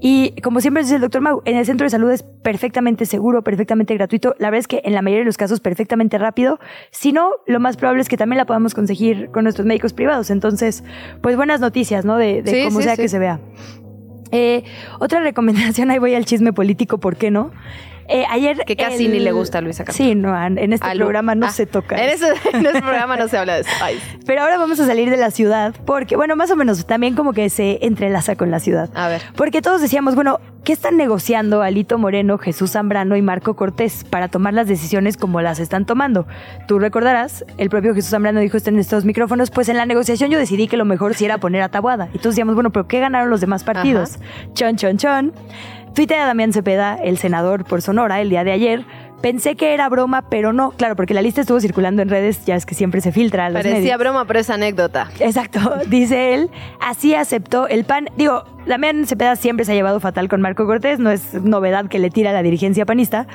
y como siempre dice el doctor Mau, en el centro de salud es perfectamente seguro, perfectamente gratuito, la verdad es que en la mayoría de los casos perfectamente rápido, si no, lo más probable es que también la podamos conseguir con nuestros médicos privados, entonces, pues buenas noticias, ¿no? De, de Sí, cómo sí, sea sí. que se vea. Eh, otra recomendación, ahí voy al chisme político, ¿por qué no? Eh, ayer Que casi ni le gusta a Luisa Cantú. Sí, no, en este programa no Ah, se toca. En, ese, en ese programa no se habla de eso. Ay. Pero ahora vamos a salir de la ciudad, porque, bueno, más o menos también como que se entrelaza con la ciudad. A ver. Porque todos decíamos, bueno, ¿qué están negociando Alito Moreno, Jesús Zambrano y Marco Cortés para tomar las decisiones como las están tomando? Tú recordarás, el propio Jesús Zambrano dijo esto en estos micrófonos, pues en la negociación yo decidí que lo mejor sí era poner a Tabuada. Y todos decíamos, bueno, pero ¿qué ganaron los demás partidos? Chon, chon, chon. Tuitea Damián Cepeda, el senador por Sonora, el día de ayer. Pensé que era broma, pero no, claro, porque la lista estuvo circulando en redes, ya es que siempre se filtra los Parecía medios. broma, pero es anécdota. Exacto, dice él. Así aceptó el PAN. Digo, Damián Cepeda siempre se ha llevado fatal con Marco Cortés, no es novedad que le tira la dirigencia panista.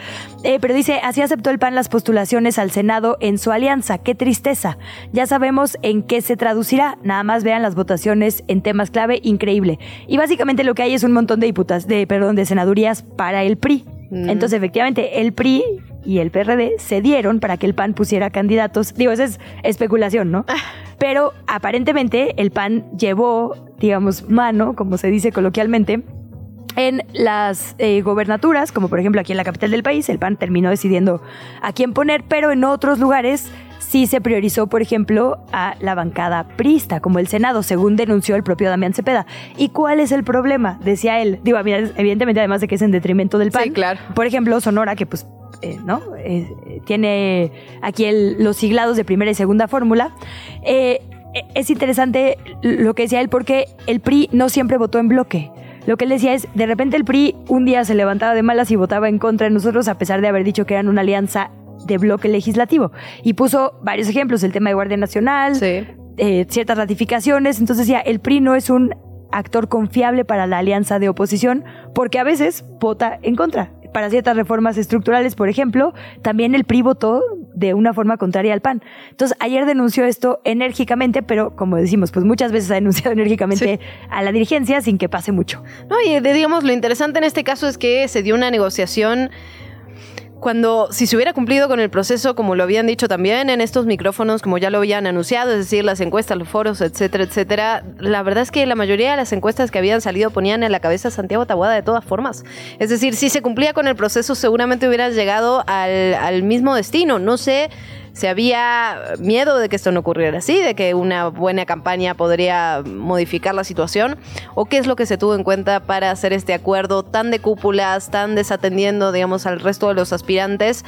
Eh, pero dice, así aceptó el PAN las postulaciones al Senado en su alianza. Qué tristeza. Ya sabemos en qué se traducirá. Nada más vean las votaciones en temas clave, increíble. Y básicamente lo que hay es un montón de diputas, de, perdón, de senadurías para el PRI. Mm. Entonces, efectivamente, el PRI y el PRD se dieron para que el PAN pusiera candidatos. Digo, esa es especulación, ¿no? Pero aparentemente el PAN llevó, digamos, mano, como se dice coloquialmente, en las eh, gobernaturas, como por ejemplo aquí en la capital del país, el PAN terminó decidiendo a quién poner, pero en otros lugares sí se priorizó, por ejemplo, a la bancada priista, como el Senado, según denunció el propio Damián Cepeda. ¿Y cuál es el problema? Decía él. Digo, mira, evidentemente, además de que es en detrimento del PAN. Sí, claro. Por ejemplo, Sonora, que pues, eh, ¿no? Eh, eh, tiene aquí el- los siglados de primera y segunda fórmula. Eh, es interesante lo que decía él porque el PRI no siempre votó en bloque. Lo que él decía es, de repente el PRI un día se levantaba de malas y votaba en contra de nosotros a pesar de haber dicho que eran una alianza de bloque legislativo. Y puso varios ejemplos, el tema de Guardia Nacional, eh, ciertas ratificaciones. Entonces decía, el PRI no es un actor confiable para la alianza de oposición porque a veces vota en contra. para ciertas reformas estructurales, por ejemplo, también el PRI votó de una forma contraria al PAN. Entonces, ayer denunció esto enérgicamente, pero como decimos, pues muchas veces ha denunciado enérgicamente a la dirigencia sin que pase mucho. No, y digamos, lo interesante en este caso es que se dio una negociación cuando, si se hubiera cumplido con el proceso, como lo habían dicho también en estos micrófonos, como ya lo habían anunciado, es decir, las encuestas, los foros, etcétera, etcétera, la verdad es que la mayoría de las encuestas que habían salido ponían en la cabeza a Santiago Tabuada de todas formas. Es decir, si se cumplía con el proceso, seguramente hubieras llegado al, al mismo destino. No sé si había miedo de que esto no ocurriera así, de que una buena campaña podría modificar la situación, o qué es lo que se tuvo en cuenta para hacer este acuerdo tan de cúpulas, tan desatendiendo, digamos, al resto de los aspirantes,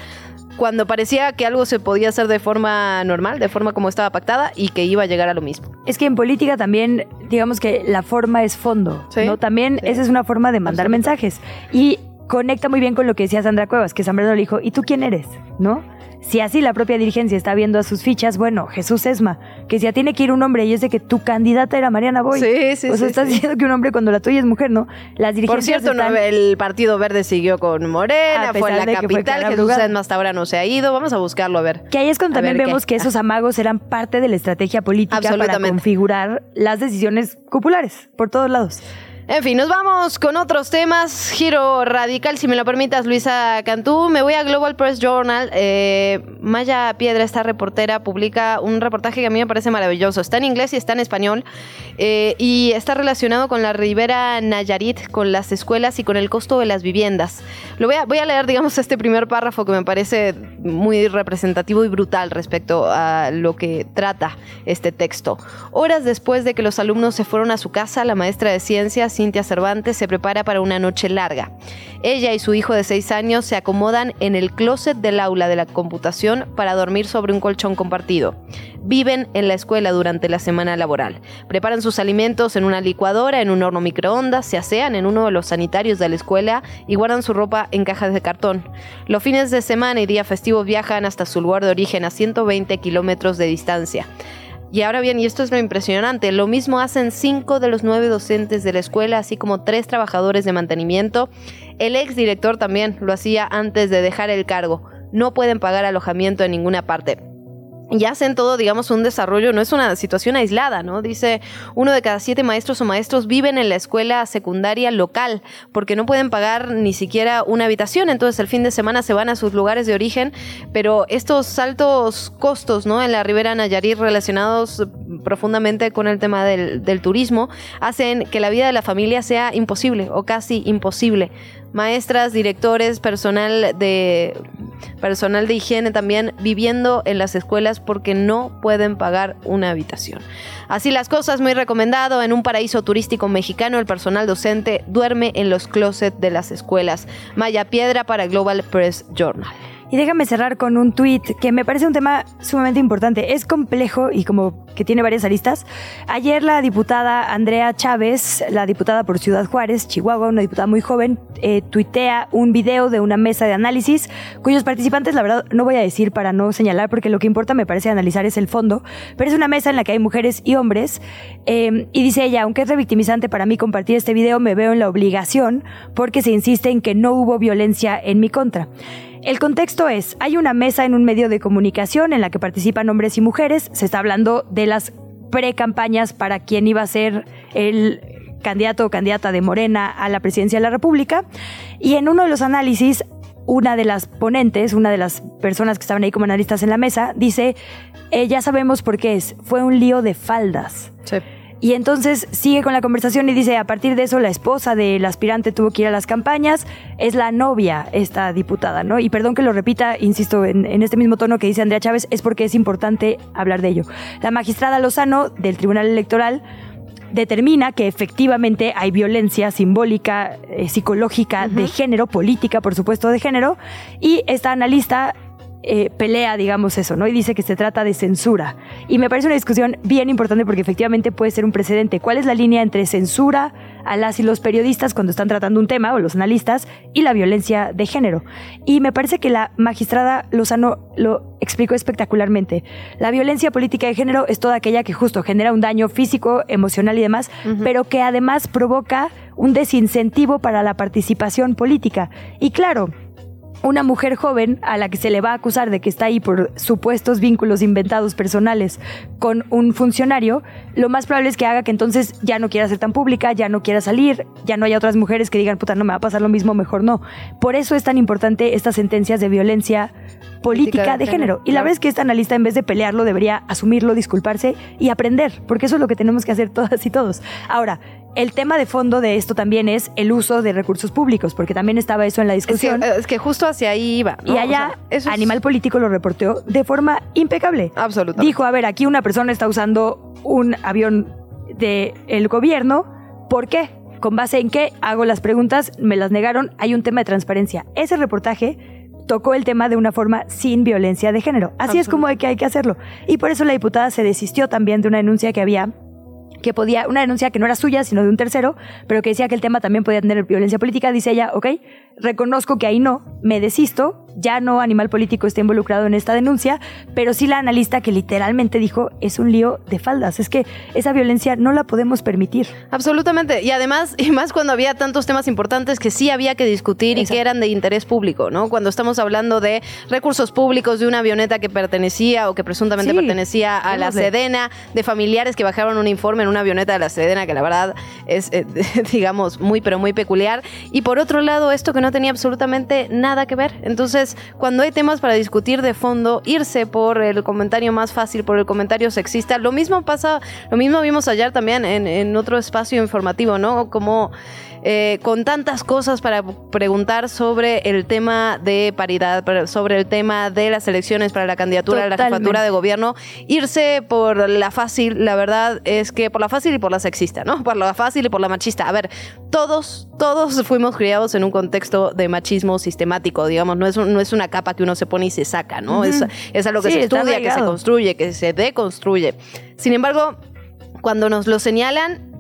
cuando parecía que algo se podía hacer de forma normal, de forma como estaba pactada, y que iba a llegar a lo mismo. Es que en política también, digamos que la forma es fondo, ¿no? También esa es una forma de mandar mensajes. Y conecta muy bien con lo que decía Sandra Cuevas, que Zambrano le dijo, ¿y tú quién eres? ¿No? Si así la propia dirigencia está viendo a sus fichas, bueno, Jesús Esma, que si ya tiene que ir un hombre y es de que tu candidata era Mariana Boy. Sí, sí, O sea, sí, estás sí. diciendo que un hombre cuando la tuya es mujer, ¿no? Las Por dirigencias cierto, no, el Partido Verde siguió con Morena, fue en la capital, Jesús. Esma hasta ahora no se ha ido, vamos a buscarlo a ver. Que ahí es cuando A también qué. vemos que esos amagos eran parte de la estrategia política para configurar las decisiones populares por todos lados. En fin, nos vamos con otros temas. Giro radical, si me lo permitas, Luisa Cantú. Me voy a Global Press Journal. Eh, Maya Piedra, esta reportera, publica un reportaje que a mí me parece maravilloso. Está en inglés y está en español. eh, y está relacionado con la Ribera Nayarit, con las escuelas y con el costo de las viviendas. Lo voy a, voy a leer, digamos, este primer párrafo que me parece muy representativo y brutal respecto a lo que trata este texto. Horas después de que los alumnos se fueron a su casa, la maestra de ciencias, Cintia Cervantes, se prepara para una noche larga. Ella y su hijo de seis años se acomodan en el closet del aula de la computación para dormir sobre un colchón compartido. Viven en la escuela durante la semana laboral. Preparan sus alimentos en una licuadora, en un horno microondas, se asean en uno de los sanitarios de la escuela y guardan su ropa en cajas de cartón. Los fines de semana y días festivos viajan hasta su lugar de origen a 120 kilómetros de distancia. Y ahora bien, y esto es lo impresionante, lo mismo hacen cinco de los nueve docentes de la escuela, así como tres trabajadores de mantenimiento. El ex director también lo hacía antes de dejar el cargo. No pueden pagar alojamiento en ninguna parte. Y hacen todo, digamos, un desarrollo, no es una situación aislada, ¿no? Dice, uno de cada siete maestros o maestros viven en la escuela secundaria local porque no pueden pagar ni siquiera una habitación, entonces el fin de semana se van a sus lugares de origen, pero estos altos costos, ¿no? En la Ribera Nayarit relacionados profundamente con el tema del, del turismo, hacen que la vida de la familia sea imposible o casi imposible. Maestras, directores, personal de personal de higiene también viviendo en las escuelas porque no pueden pagar una habitación. Así las cosas, muy recomendado. En un paraíso turístico mexicano, el personal docente duerme en los closets de las escuelas. Maya Piedra para Global Press Journal. Y déjame cerrar con un tuit que me parece un tema sumamente importante. Es complejo y como que tiene varias aristas. Ayer la diputada Andrea Chávez, la diputada por Ciudad Juárez, Chihuahua, una diputada muy joven, eh, tuitea un video de una mesa de análisis cuyos participantes, la verdad, no voy a decir para no señalar porque lo que importa me parece analizar es el fondo, pero es una mesa en la que hay mujeres y hombres eh, y dice ella, aunque es revictimizante para mí compartir este video, me veo en la obligación porque se insiste en que no hubo violencia en mi contra. El contexto es, hay una mesa en un medio de comunicación en la que participan hombres y mujeres, se está hablando de las pre-campañas para quién iba a ser el candidato o candidata de Morena a la presidencia de la República, y en uno de los análisis, una de las ponentes, una de las personas que estaban ahí como analistas en la mesa, dice, "Eh, ya sabemos por qué es, fue un lío de faldas. Y entonces sigue con la conversación y dice, a partir de eso la esposa del aspirante tuvo que ir a las campañas, es la novia esta diputada, ¿no? Y perdón que lo repita, insisto, en, en este mismo tono que dice Andrea Chávez, es porque es importante hablar de ello. La magistrada Lozano del Tribunal Electoral determina que efectivamente hay violencia simbólica, eh, psicológica, de género, política, por supuesto, de género, y esta analista eh, pelea, digamos eso, ¿no? Y dice que se trata de censura. Y me parece una discusión bien importante porque efectivamente puede ser un precedente. ¿Cuál es la línea entre censura a las y los periodistas cuando están tratando un tema, o los analistas, y la violencia de género? Y me parece que la magistrada Lozano lo explicó espectacularmente. La violencia política de género es toda aquella que justo genera un daño físico, emocional y demás, pero que además provoca un desincentivo para la participación política. Y claro, una mujer joven a la que se le va a acusar de que está ahí por supuestos vínculos inventados personales con un funcionario, lo más probable es que haga que entonces ya no quiera ser tan pública, ya no quiera salir, ya no haya otras mujeres que digan, puta, no me va a pasar lo mismo, mejor no. Por eso es tan importante estas sentencias de violencia política de género. Y la verdad es que esta analista, en vez de pelearlo, debería asumirlo, disculparse y aprender, porque eso es lo que tenemos que hacer todas y todos. Ahora, el tema de fondo de esto también es el uso de recursos públicos, porque también estaba eso en la discusión. Es que, es que justo hacia ahí iba. ¿no? Y allá, O sea, eso es- Animal Político lo reporteó de forma impecable. Absolutamente. Dijo, a ver, aquí una persona está usando un avión del gobierno. ¿Por qué? ¿Con base en qué? Hago las preguntas, me las negaron, hay un tema de transparencia. Ese reportaje tocó el tema de una forma sin violencia de género. Así es como hay que, hay que hacerlo. Y por eso la diputada se desistió también de una denuncia que había que podía, una denuncia que no era suya, sino de un tercero, pero que decía que el tema también podía tener violencia política, dice ella, ok, reconozco que ahí no, me desisto, ya no Animal Político está involucrado en esta denuncia, pero sí la analista que literalmente dijo, es un lío de faldas, es que esa violencia no la podemos permitir. Absolutamente. Y además, y más cuando había tantos temas importantes que sí había que discutir y que eran de interés público, ¿no? Cuando estamos hablando de recursos públicos, de una avioneta que pertenecía o que presuntamente Sí, pertenecía a la Sedena, de familiares que bajaron un informe en una avioneta de la Sedena, que la verdad es, eh, digamos, muy, pero muy peculiar. Y por otro lado, esto que no tenía absolutamente nada que ver. Entonces, cuando hay temas para discutir de fondo, irse por el comentario más fácil, por el comentario sexista, lo mismo pasa, lo mismo vimos ayer también en, en otro espacio informativo, ¿no? Como eh, con tantas cosas para preguntar sobre el tema de paridad, sobre el tema de las elecciones para la candidatura a la Totalmente. jefatura de gobierno, irse por la fácil, la verdad es que por la fácil y por la sexista, ¿no? Por la fácil y por la machista. A ver, todos, todos fuimos criados en un contexto de machismo sistemático, digamos, no es, un- no es una capa que uno se pone y se saca, ¿no? Es, es algo que Sí, se estudia, que se construye, que se deconstruye. Sin embargo, cuando nos lo señalan,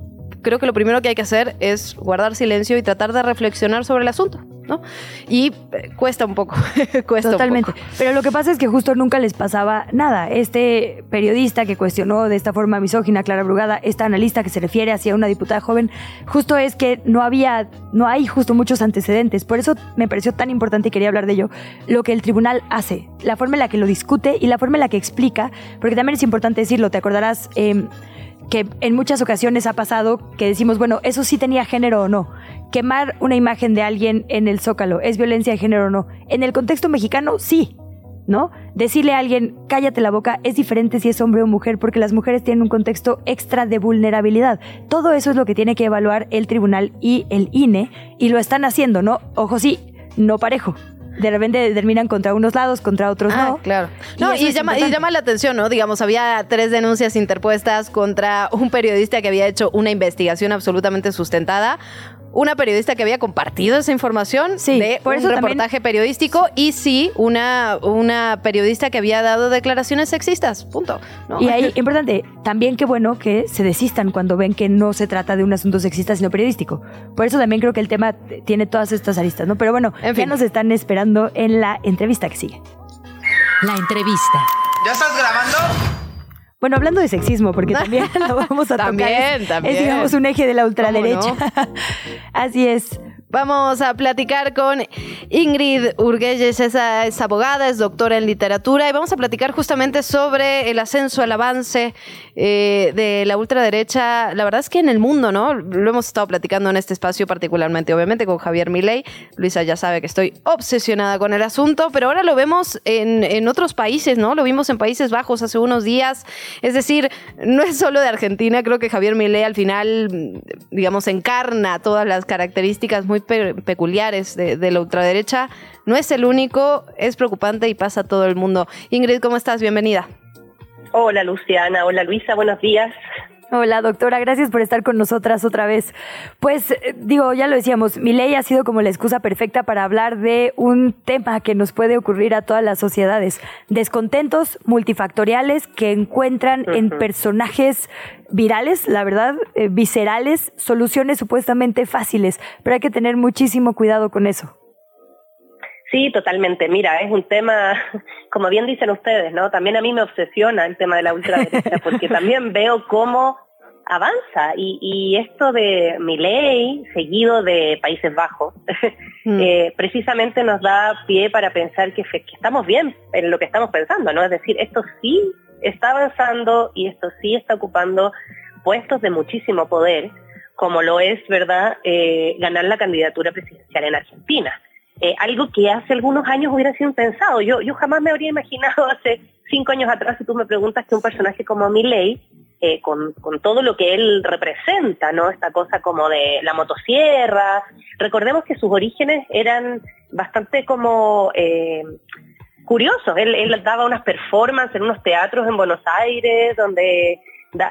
creo que lo primero que hay que hacer es guardar silencio y tratar de reflexionar sobre el asunto, ¿no? Y eh, cuesta un poco, cuesta Totalmente. un poco. Pero lo que pasa es que justo nunca les pasaba nada. Este periodista que cuestionó de esta forma misógina Clara Brugada, esta analista que se refiere hacia una diputada joven, justo es que no había, no hay justo muchos antecedentes. Por eso me pareció tan importante y quería hablar de ello, lo que el tribunal hace, la forma en la que lo discute y la forma en la que explica, porque también es importante decirlo, te acordarás... em, que en muchas ocasiones ha pasado que decimos, bueno, eso sí tenía género o no. Quemar una imagen de alguien en el zócalo, ¿es violencia de género o no? En el contexto mexicano, sí. ¿No? Decirle a alguien, cállate la boca, es diferente si es hombre o mujer, porque las mujeres tienen un contexto extra de vulnerabilidad. Todo eso es lo que tiene que evaluar el tribunal y el INE, y lo están haciendo, ¿no? Ojo, sí, no parejo. De repente determinan contra unos lados, contra otros Ah, no. claro. No, y, es llama, y llama la atención, ¿no? Digamos, había tres denuncias interpuestas contra un periodista que había hecho una investigación absolutamente sustentada. Una periodista que había compartido esa información de por un eso también- reportaje periodístico y sí, una, una periodista que había dado declaraciones sexistas. Punto. ¿no? Y ahí, importante, también qué bueno que se desistan cuando ven que no se trata de un asunto sexista, sino periodístico. Por eso también creo que el tema tiene todas estas aristas, ¿no? Pero bueno, ya nos están esperando en la entrevista que sigue. La entrevista. ¿Ya estás grabando? Bueno, hablando de sexismo, porque también lo vamos a También, tocar. Es- también. Es, digamos, un eje de la ultraderecha. ¿Cómo Así es. Vamos a platicar con Ingrid Urguelles, esa es abogada, es doctora en literatura y vamos a platicar justamente sobre el ascenso, el avance eh, de la ultraderecha. La verdad es que en el mundo, ¿no? Lo hemos estado platicando en este espacio particularmente, obviamente con Javier Milei. Luisa ya sabe que estoy obsesionada con el asunto, pero ahora lo vemos en, en otros países, ¿no? Lo vimos en Países Bajos hace unos días. Es decir, no es solo de Argentina, creo que Javier Milei al final, digamos, encarna todas las características muy pe- peculiares de, de la ultraderecha. No es el único, es preocupante y pasa a todo el mundo. Ingrid, ¿cómo estás? Bienvenida. Hola Luciana, hola Luisa, buenos días. Hola, doctora, gracias por estar con nosotras otra vez. Pues eh, digo, ya lo decíamos, mi ley ha sido como la excusa perfecta para hablar de un tema que nos puede ocurrir a todas las sociedades. Descontentos multifactoriales que encuentran en personajes virales, la verdad, eh, viscerales, soluciones supuestamente fáciles, pero hay que tener muchísimo cuidado con eso. Sí, totalmente. Mira, es un tema, como bien dicen ustedes, ¿no? También a mí me obsesiona el tema de la ultraderecha, porque también veo cómo avanza y, y esto de mi ley seguido de Países Bajos mm. eh, precisamente nos da pie para pensar que, que, estamos bien en lo que estamos pensando, ¿no? Es decir, esto sí está avanzando y esto sí está ocupando puestos de muchísimo poder, como lo es, ¿verdad?, eh, ganar la candidatura presidencial en Argentina. Eh, algo que hace algunos años hubiera sido impensado. Yo, yo jamás me habría imaginado hace cinco años atrás, si tú me preguntas, que un personaje como Milley, eh, con, con, todo lo que él representa, ¿no? Esta cosa como de la motosierra. Recordemos que sus orígenes eran bastante como eh, curiosos. Él, él daba unas performances en unos teatros en Buenos Aires, donde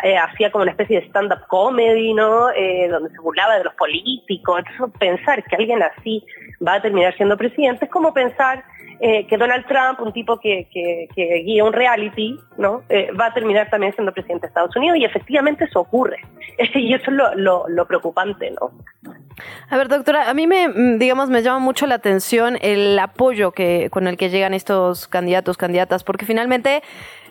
eh, hacía como una especie de stand-up comedy, ¿no? Eh, donde se burlaba de los políticos. Entonces, pensar que alguien así va a terminar siendo presidente es como pensar eh, que Donald Trump, un tipo que, que, guía un reality, ¿no? va a terminar también siendo presidente de Estados Unidos y efectivamente eso ocurre. y eso es lo, lo, lo, preocupante, ¿no? A ver, doctora, a mí me, mm, digamos, me llama mucho la atención el apoyo que, con el que llegan estos candidatos, candidatas, porque finalmente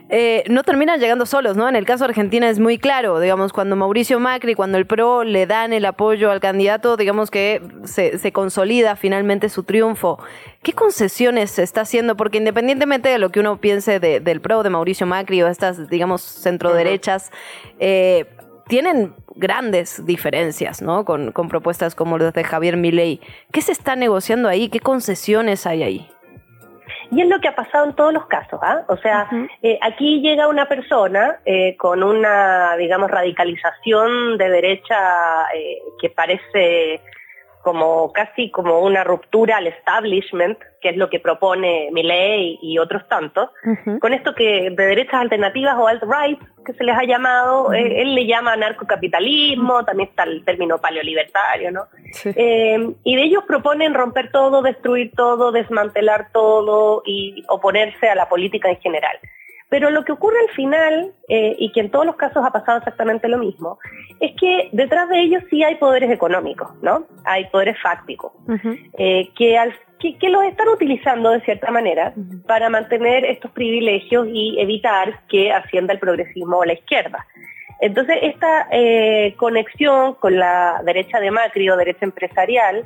eh, no terminan llegando solos, ¿no? En el caso de Argentina es muy claro, digamos, cuando Mauricio Macri, cuando el PRO le dan el apoyo al candidato, digamos que se, consolida finalmente su triunfo. ¿Qué concesiones se está haciendo? Porque independientemente de lo que uno piense del PRO, de Mauricio Macri o estas, digamos, centroderechas, eh, tienen grandes diferencias, ¿no? Con, con propuestas como las de Javier Milei. ¿Qué se está negociando ahí? ¿Qué concesiones hay ahí? Y es lo que ha pasado en todos los casos, ¿ah? O sea, eh, aquí llega una persona eh, con una, digamos, radicalización de derecha eh, que parece como casi como una ruptura al establishment, que es lo que propone Milley y otros tantos, con esto que de derechas alternativas o alt-right, que se les ha llamado, eh, él le llama narcocapitalismo, también está el término paleolibertario, ¿no? Eh, y de ellos proponen romper todo, destruir todo, desmantelar todo y oponerse a la política en general. Pero lo que ocurre al final, eh, y que en todos los casos ha pasado exactamente lo mismo, es que detrás de ellos sí hay poderes económicos, ¿no? Hay poderes fácticos, eh, que, que, los están utilizando de cierta manera para mantener estos privilegios y evitar que ascienda el progresismo o la izquierda. Entonces, esta eh, conexión con la derecha de Macri o derecha empresarial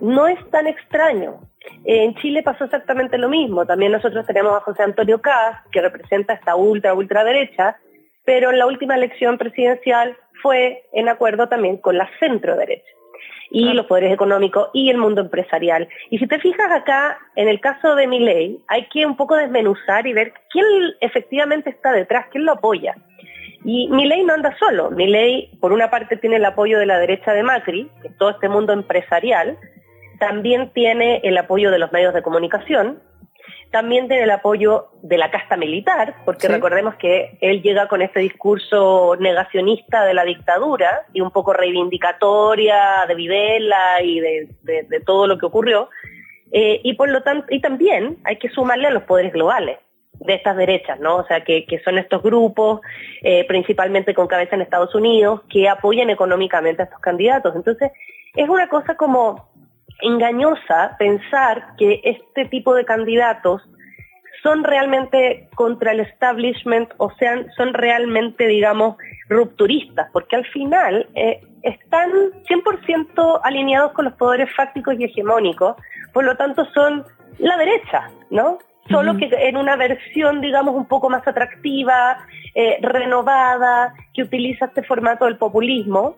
no es tan extraño. En Chile pasó exactamente lo mismo. También nosotros tenemos a José Antonio Caz, que representa esta ultra, ultraderecha, pero en la última elección presidencial fue en acuerdo también con la centro derecha y los poderes económicos y el mundo empresarial. Y si te fijas acá, en el caso de Milei, hay que un poco desmenuzar y ver quién efectivamente está detrás, quién lo apoya. Y Milei no anda solo. Milei, por una parte, tiene el apoyo de la derecha de Macri, que es todo este mundo empresarial, también tiene el apoyo de los medios de comunicación, también tiene el apoyo de la casta militar, porque recordemos que él llega con este discurso negacionista de la dictadura y un poco reivindicatoria de Videla y de, todo lo que ocurrió. Eh, y por lo tanto, y también hay que sumarle a los poderes globales de estas derechas, ¿no? O sea, que, son estos grupos, eh, principalmente con cabeza en Estados Unidos, que apoyan económicamente a estos candidatos. Entonces, es una cosa como engañosa pensar que este tipo de candidatos son realmente contra el establishment o sean, son realmente, digamos, rupturistas, porque al final eh, están 100% alineados con los poderes fácticos y hegemónicos, por lo tanto son la derecha, ¿no? Solo que en una versión, digamos, un poco más atractiva, eh, renovada, que utiliza este formato del populismo,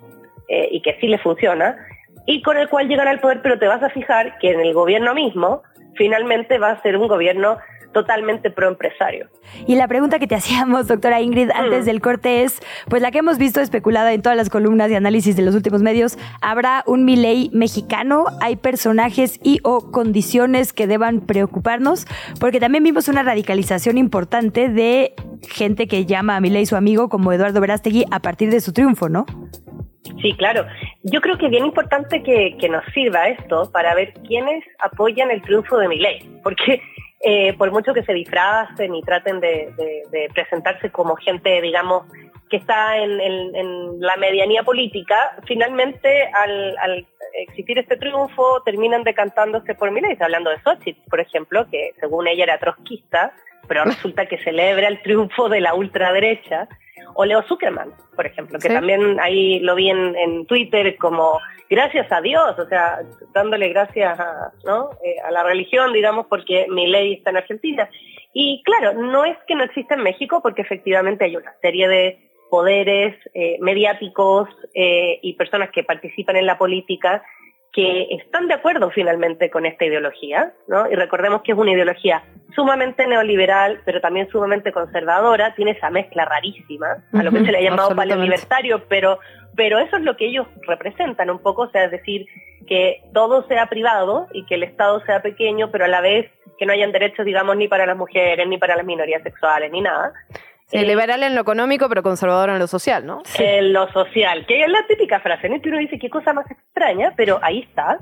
eh, y que sí le funciona, y con el cual llegan al poder, pero te vas a fijar que en el gobierno mismo finalmente va a ser un gobierno totalmente pro empresario. Y la pregunta que te hacíamos, doctora Ingrid, antes del corte es, pues la que hemos visto especulada en todas las columnas de análisis de los últimos medios, ¿habrá un Milei mexicano? ¿Hay personajes y o condiciones que deban preocuparnos? Porque también vimos una radicalización importante de gente que llama a Milei su amigo, como Eduardo Verástegui, a partir de su triunfo, ¿no? Sí, claro. Yo creo que es bien importante que, que nos sirva esto para ver quiénes apoyan el triunfo de Milei, porque eh, por mucho que se disfracen y traten de, presentarse como gente, digamos, que está en, la medianía política, finalmente al, existir este triunfo terminan decantándose por Milei, hablando de Xochitl, por ejemplo, que según ella era trotskista, pero resulta que celebra el triunfo de la ultraderecha, o Leo Zuckerman, por ejemplo, que también ahí lo vi en, en Twitter como gracias a Dios, o sea, dándole gracias a, ¿no? Eh, a la religión, digamos, porque mi ley está en Argentina. Y claro, no es que no exista en México, porque efectivamente hay una serie de poderes eh, mediáticos eh, y personas que participan en la política que están de acuerdo finalmente con esta ideología, ¿no? Y recordemos que es una ideología sumamente neoliberal, pero también sumamente conservadora, tiene esa mezcla rarísima, a lo que se le ha llamado paleo libertario, pero, pero eso es lo que ellos representan un poco, o sea, es decir, que todo sea privado y que el Estado sea pequeño, pero a la vez que no hayan derechos, digamos, ni para las mujeres, ni para las minorías sexuales, ni nada. Sí, liberal en lo económico, pero conservador en lo social, ¿no? En lo social, que es la típica frase, ¿no? Que uno dice, qué cosa más extraña, pero ahí está.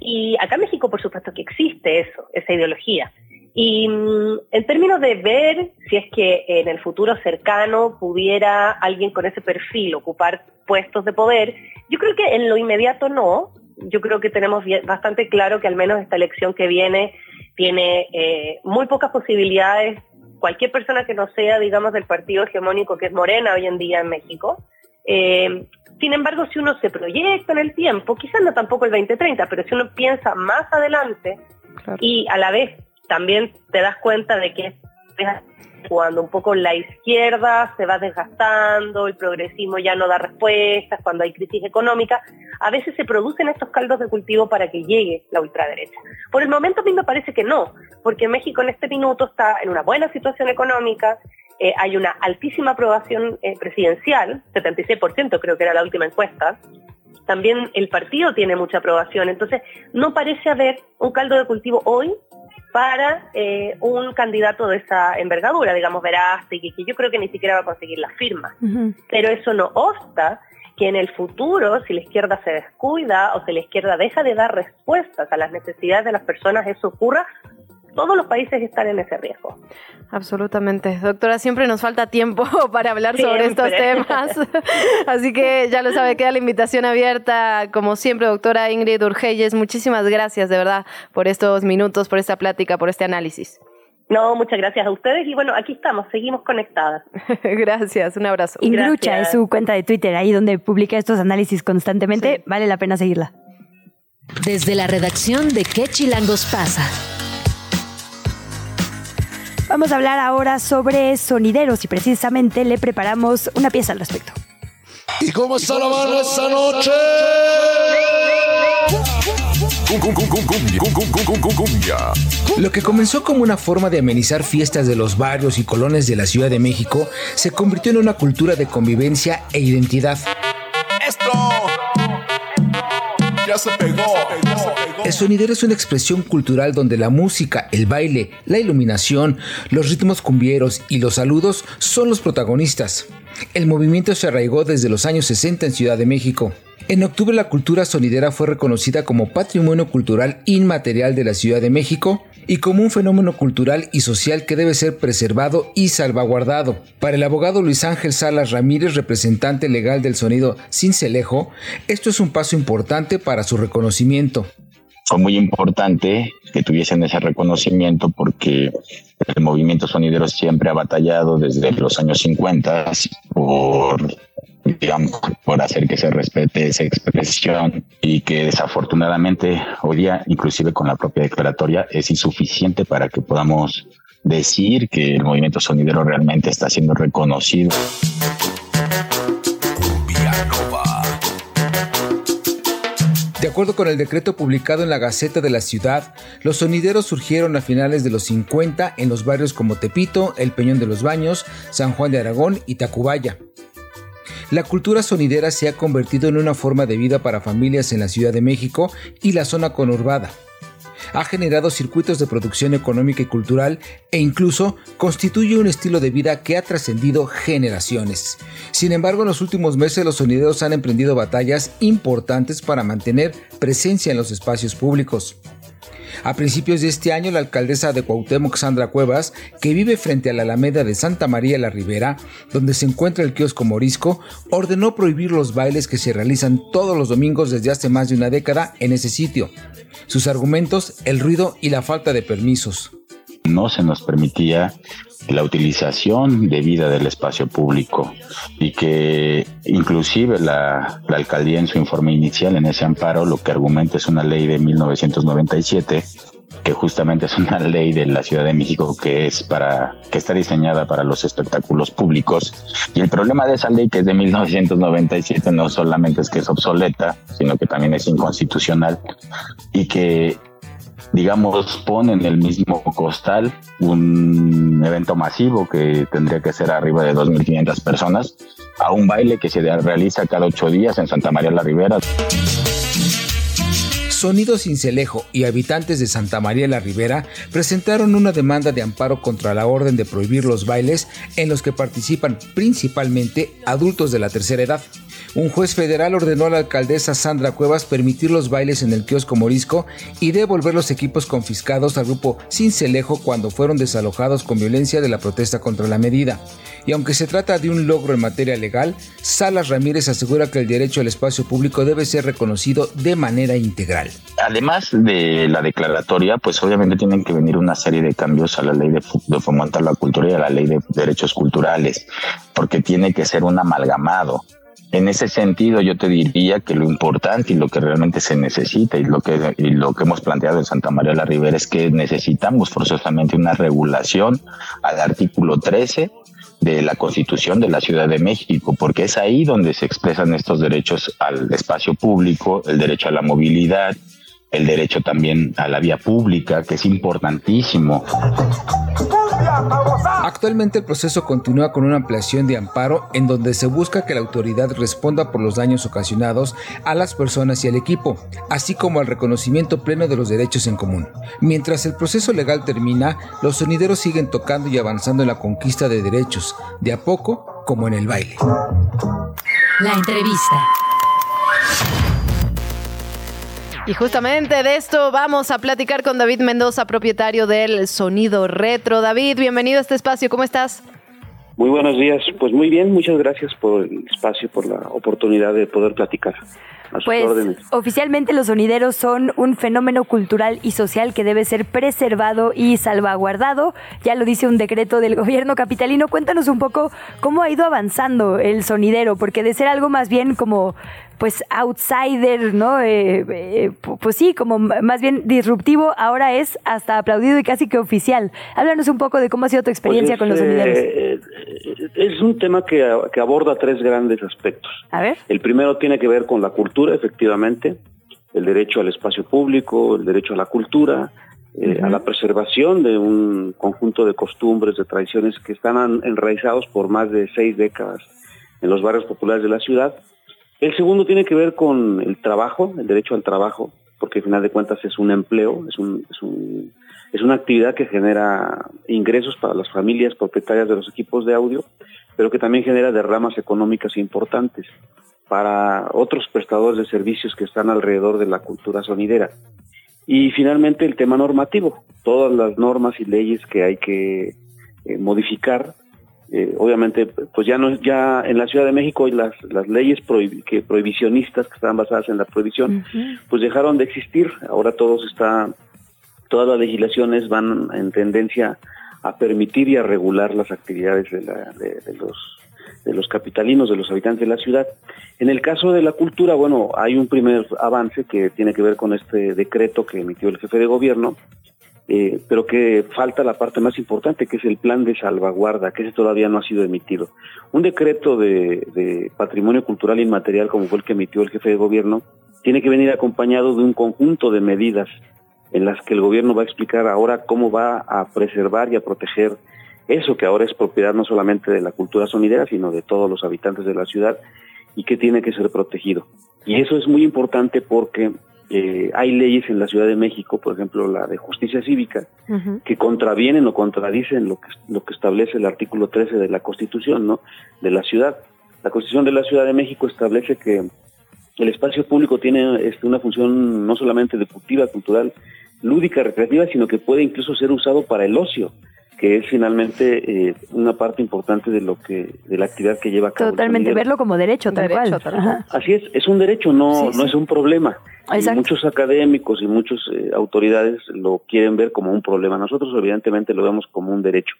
Y acá en México, por supuesto, que existe eso, esa ideología. Y mm, en términos de ver si es que en el futuro cercano pudiera alguien con ese perfil ocupar puestos de poder, yo creo que en lo inmediato no. Yo creo que tenemos bastante claro que al menos esta elección que viene tiene eh, muy pocas posibilidades cualquier persona que no sea, digamos, del partido hegemónico que es Morena hoy en día en México. Eh, sin embargo, si uno se proyecta en el tiempo, quizás no tampoco el 2030, pero si uno piensa más adelante y a la vez también te das cuenta de que cuando un poco la izquierda se va desgastando, el progresismo ya no da respuestas, cuando hay crisis económica, a veces se producen estos caldos de cultivo para que llegue la ultraderecha. Por el momento a mí me parece que no, porque México en este minuto está en una buena situación económica, eh, hay una altísima aprobación eh, presidencial, 76% creo que era la última encuesta, también el partido tiene mucha aprobación, entonces no parece haber un caldo de cultivo hoy para eh, un candidato de esa envergadura, digamos, Verástegui, que yo creo que ni siquiera va a conseguir la firma. Pero eso no obsta que en el futuro, si la izquierda se descuida o si la izquierda deja de dar respuestas a las necesidades de las personas, eso ocurra todos los países están en ese riesgo. Absolutamente. Doctora, siempre nos falta tiempo para hablar sobre estos temas. Así que ya lo sabe, queda la invitación abierta. Como siempre, doctora Ingrid Urgeyes, muchísimas gracias de verdad por estos minutos, por esta plática, por este análisis. No, muchas gracias a ustedes y bueno, aquí estamos, seguimos conectadas. gracias, un abrazo. Ingrucha es su cuenta de Twitter, ahí donde publica estos análisis constantemente, vale la pena seguirla. Desde la redacción de ¿Qué Chilangos pasa? Vamos a hablar ahora sobre sonideros y precisamente le preparamos una pieza al respecto. ¿Y cómo está la banda esta noche? Lo que comenzó como una forma de amenizar fiestas de los barrios y colones de la Ciudad de México se convirtió en una cultura de convivencia e identidad. Esto El sonidero es una expresión cultural donde la música, el baile, la iluminación, los ritmos cumbieros y los saludos son los protagonistas. El movimiento se arraigó desde los años 60 en Ciudad de México. En octubre la cultura sonidera fue reconocida como Patrimonio Cultural Inmaterial de la Ciudad de México y como un fenómeno cultural y social que debe ser preservado y salvaguardado. Para el abogado Luis Ángel Salas Ramírez, representante legal del sonido Cincelejo, esto es un paso importante para su reconocimiento fue muy importante que tuviesen ese reconocimiento porque el movimiento sonidero siempre ha batallado desde los años 50 por digamos, por hacer que se respete esa expresión y que desafortunadamente hoy día, inclusive con la propia declaratoria, es insuficiente para que podamos decir que el movimiento sonidero realmente está siendo reconocido. De acuerdo con el decreto publicado en la Gaceta de la Ciudad, los sonideros surgieron a finales de los 50 en los barrios como Tepito, El Peñón de los Baños, San Juan de Aragón y Tacubaya. La cultura sonidera se ha convertido en una forma de vida para familias en la Ciudad de México y la zona conurbada ha generado circuitos de producción económica y cultural e incluso constituye un estilo de vida que ha trascendido generaciones. Sin embargo, en los últimos meses los sonideros han emprendido batallas importantes para mantener presencia en los espacios públicos. A principios de este año, la alcaldesa de Cuauhtémoc, Sandra Cuevas, que vive frente a la Alameda de Santa María la Ribera, donde se encuentra el kiosco Morisco, ordenó prohibir los bailes que se realizan todos los domingos desde hace más de una década en ese sitio. Sus argumentos, el ruido y la falta de permisos. No se nos permitía la utilización debida del espacio público y que inclusive la, la, alcaldía en su informe inicial en ese amparo lo que argumenta es una ley de 1997 que justamente es una ley de la Ciudad de México que es para que está diseñada para los espectáculos públicos. Y el problema de esa ley que es de 1997 no solamente es que es obsoleta sino que también es inconstitucional y que digamos, pone en el mismo costal un evento masivo que tendría que ser arriba de 2.500 personas a un baile que se realiza cada ocho días en Santa María la Ribera. Sonido Cincelejo y habitantes de Santa María la Ribera presentaron una demanda de amparo contra la orden de prohibir los bailes en los que participan principalmente adultos de la tercera edad. Un juez federal ordenó a la alcaldesa Sandra Cuevas permitir los bailes en el kiosco Morisco y devolver los equipos confiscados al grupo Cincelejo cuando fueron desalojados con violencia de la protesta contra la medida. Y aunque se trata de un logro en materia legal, Salas Ramírez asegura que el derecho al espacio público debe ser reconocido de manera integral. Además de la declaratoria, pues obviamente tienen que venir una serie de cambios a la ley de, de fomentar la cultura y a la ley de derechos culturales, porque tiene que ser un amalgamado. En ese sentido, yo te diría que lo importante y lo que realmente se necesita y lo que, y lo que hemos planteado en Santa María la Ribera es que necesitamos forzosamente una regulación al artículo 13 de la Constitución de la Ciudad de México, porque es ahí donde se expresan estos derechos al espacio público, el derecho a la movilidad, el derecho también a la vía pública, que es importantísimo. Actualmente el proceso continúa con una ampliación de amparo en donde se busca que la autoridad responda por los daños ocasionados a las personas y al equipo, así como al reconocimiento pleno de los derechos en común. Mientras el proceso legal termina, los sonideros siguen tocando y avanzando en la conquista de derechos, de a poco como en el baile. La entrevista. Y justamente de esto vamos a platicar con David Mendoza, propietario del Sonido Retro. David, bienvenido a este espacio, ¿cómo estás? Muy buenos días, pues muy bien, muchas gracias por el espacio, por la oportunidad de poder platicar. Pues órdenes. oficialmente los sonideros son un fenómeno cultural y social que debe ser preservado y salvaguardado. Ya lo dice un decreto del gobierno capitalino. Cuéntanos un poco cómo ha ido avanzando el sonidero, porque de ser algo más bien como pues outsider, ¿no? Eh, eh, pu- pues sí, como más bien disruptivo, ahora es hasta aplaudido y casi que oficial. Háblanos un poco de cómo ha sido tu experiencia Pues con los sonideros. eh, eh, es un tema que, que aborda tres grandes aspectos. A ver. El primero tiene que ver con la cultura, efectivamente, el derecho al espacio público, el derecho a la cultura, eh, a la preservación de un conjunto de costumbres, de tradiciones que están enraizados por más de seis décadas en los barrios populares de la ciudad. El segundo tiene que ver con el trabajo, el derecho al trabajo, porque al final de cuentas es un empleo, es, un, es, un, es una actividad que genera ingresos para las familias propietarias de los equipos de audio, pero que también genera derramas económicas importantes para otros prestadores de servicios que están alrededor de la cultura sonidera. Y finalmente el tema normativo, todas las normas y leyes que hay que eh, modificar. Eh, obviamente, pues ya no ya en la Ciudad de México las, las leyes prohib- que prohibicionistas que estaban basadas en la prohibición, pues dejaron de existir. Ahora todos está, todas las legislaciones van en tendencia a permitir y a regular las actividades de, la- de- de los de los capitalinos, de los habitantes de la ciudad. En el caso de la cultura, bueno, hay un primer avance que tiene que ver con este decreto que emitió el jefe de gobierno, eh, pero que falta la parte más importante, que es el plan de salvaguarda, que ese todavía no ha sido emitido. Un decreto de, de patrimonio cultural inmaterial, como fue el que emitió el jefe de gobierno, tiene que venir acompañado de un conjunto de medidas en las que el gobierno va a explicar ahora cómo va a preservar y a proteger eso que ahora es propiedad no solamente de la cultura sonidera, sino de todos los habitantes de la ciudad y que tiene que ser protegido. Y eso es muy importante porque eh, hay leyes en la Ciudad de México, por ejemplo la de justicia cívica, que contravienen o contradicen lo que, lo que establece el artículo 13 de la Constitución ¿no? de la ciudad. La Constitución de la Ciudad de México establece que el espacio público tiene este, una función no solamente deportiva, cultural, lúdica, recreativa, sino que puede incluso ser usado para el ocio que es finalmente eh, una parte importante de lo que de la actividad que lleva a cabo. Totalmente, verlo como derecho, tal Derecho, cual. Ajá. Así es, es un derecho, no, Sí, no sí. es un problema. Y muchos académicos y muchas autoridades lo quieren ver como un problema. Nosotros evidentemente lo vemos como un derecho.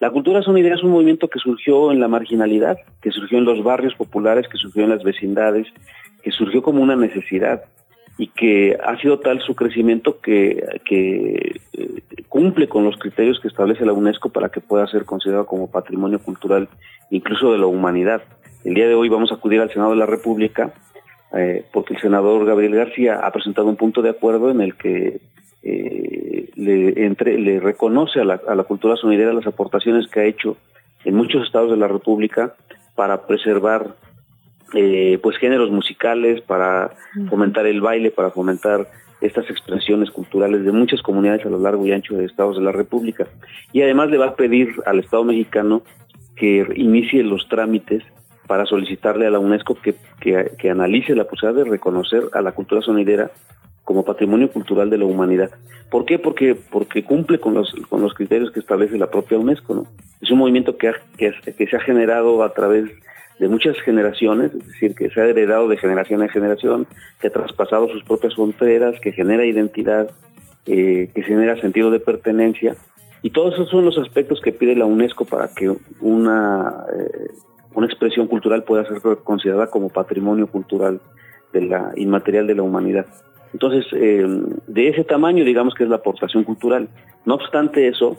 La cultura sonidera es un movimiento que surgió en la marginalidad, que surgió en los barrios populares, que surgió en las vecindades, que surgió como una necesidad y que ha sido tal su crecimiento que, eh, cumple con los criterios que establece la UNESCO para que pueda ser considerado como patrimonio cultural incluso de la humanidad. El día de hoy vamos a acudir al Senado de la República eh, porque el senador Gabriel García ha presentado un punto de acuerdo en el que eh, le, entre, le reconoce a la, a la cultura sonidera las aportaciones que ha hecho en muchos estados de la República para preservar eh, pues géneros musicales, para fomentar el baile, para fomentar estas expresiones culturales de muchas comunidades a lo largo y ancho de estados de la República. Y además le va a pedir al Estado mexicano que inicie los trámites para solicitarle a la UNESCO que, que, que analice la posibilidad de reconocer a la cultura sonidera como patrimonio cultural de la humanidad. ¿Por qué? Porque, porque cumple con los, con los criterios que establece la propia UNESCO. ¿no? Es un movimiento que, ha- que, que se ha generado a través de muchas generaciones, es decir, que se ha heredado de generación en generación, que ha traspasado sus propias fronteras, que genera identidad, eh, que genera sentido de pertenencia. Y todos esos son los aspectos que pide la UNESCO para que una, eh, una expresión cultural pueda ser considerada como patrimonio cultural de la inmaterial de la humanidad. Entonces, eh, de ese tamaño, digamos que es la aportación cultural. No obstante eso,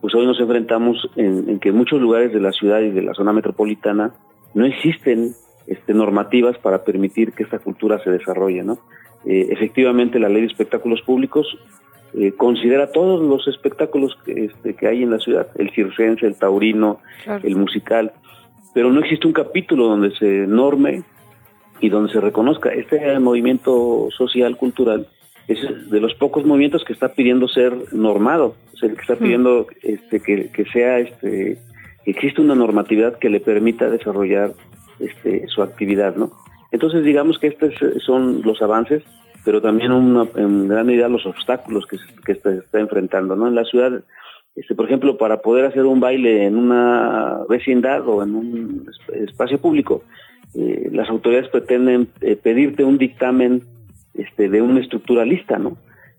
pues hoy nos enfrentamos en, en que muchos lugares de la ciudad y de la zona metropolitana no existen este, normativas para permitir que esta cultura se desarrolle, ¿no? Eh, efectivamente, la ley de espectáculos públicos eh, considera todos los espectáculos que, este, que hay en la ciudad, el circense, el taurino, el musical, pero no existe un capítulo donde se norme y donde se reconozca. Este movimiento social, cultural, es de los pocos movimientos que está pidiendo ser normado, es el que está pidiendo este, que, que sea, este, existe una normatividad que le permita desarrollar este, su actividad, ¿no? Entonces, digamos que estos son los avances, pero también una, en gran medida los obstáculos que, se- que se está enfrentando, ¿no? En la ciudad, este, por ejemplo, para poder hacer un baile en una vecindad o en un es- espacio público, eh, las autoridades pretenden eh, pedirte un dictamen este, de un estructuralista, ¿no?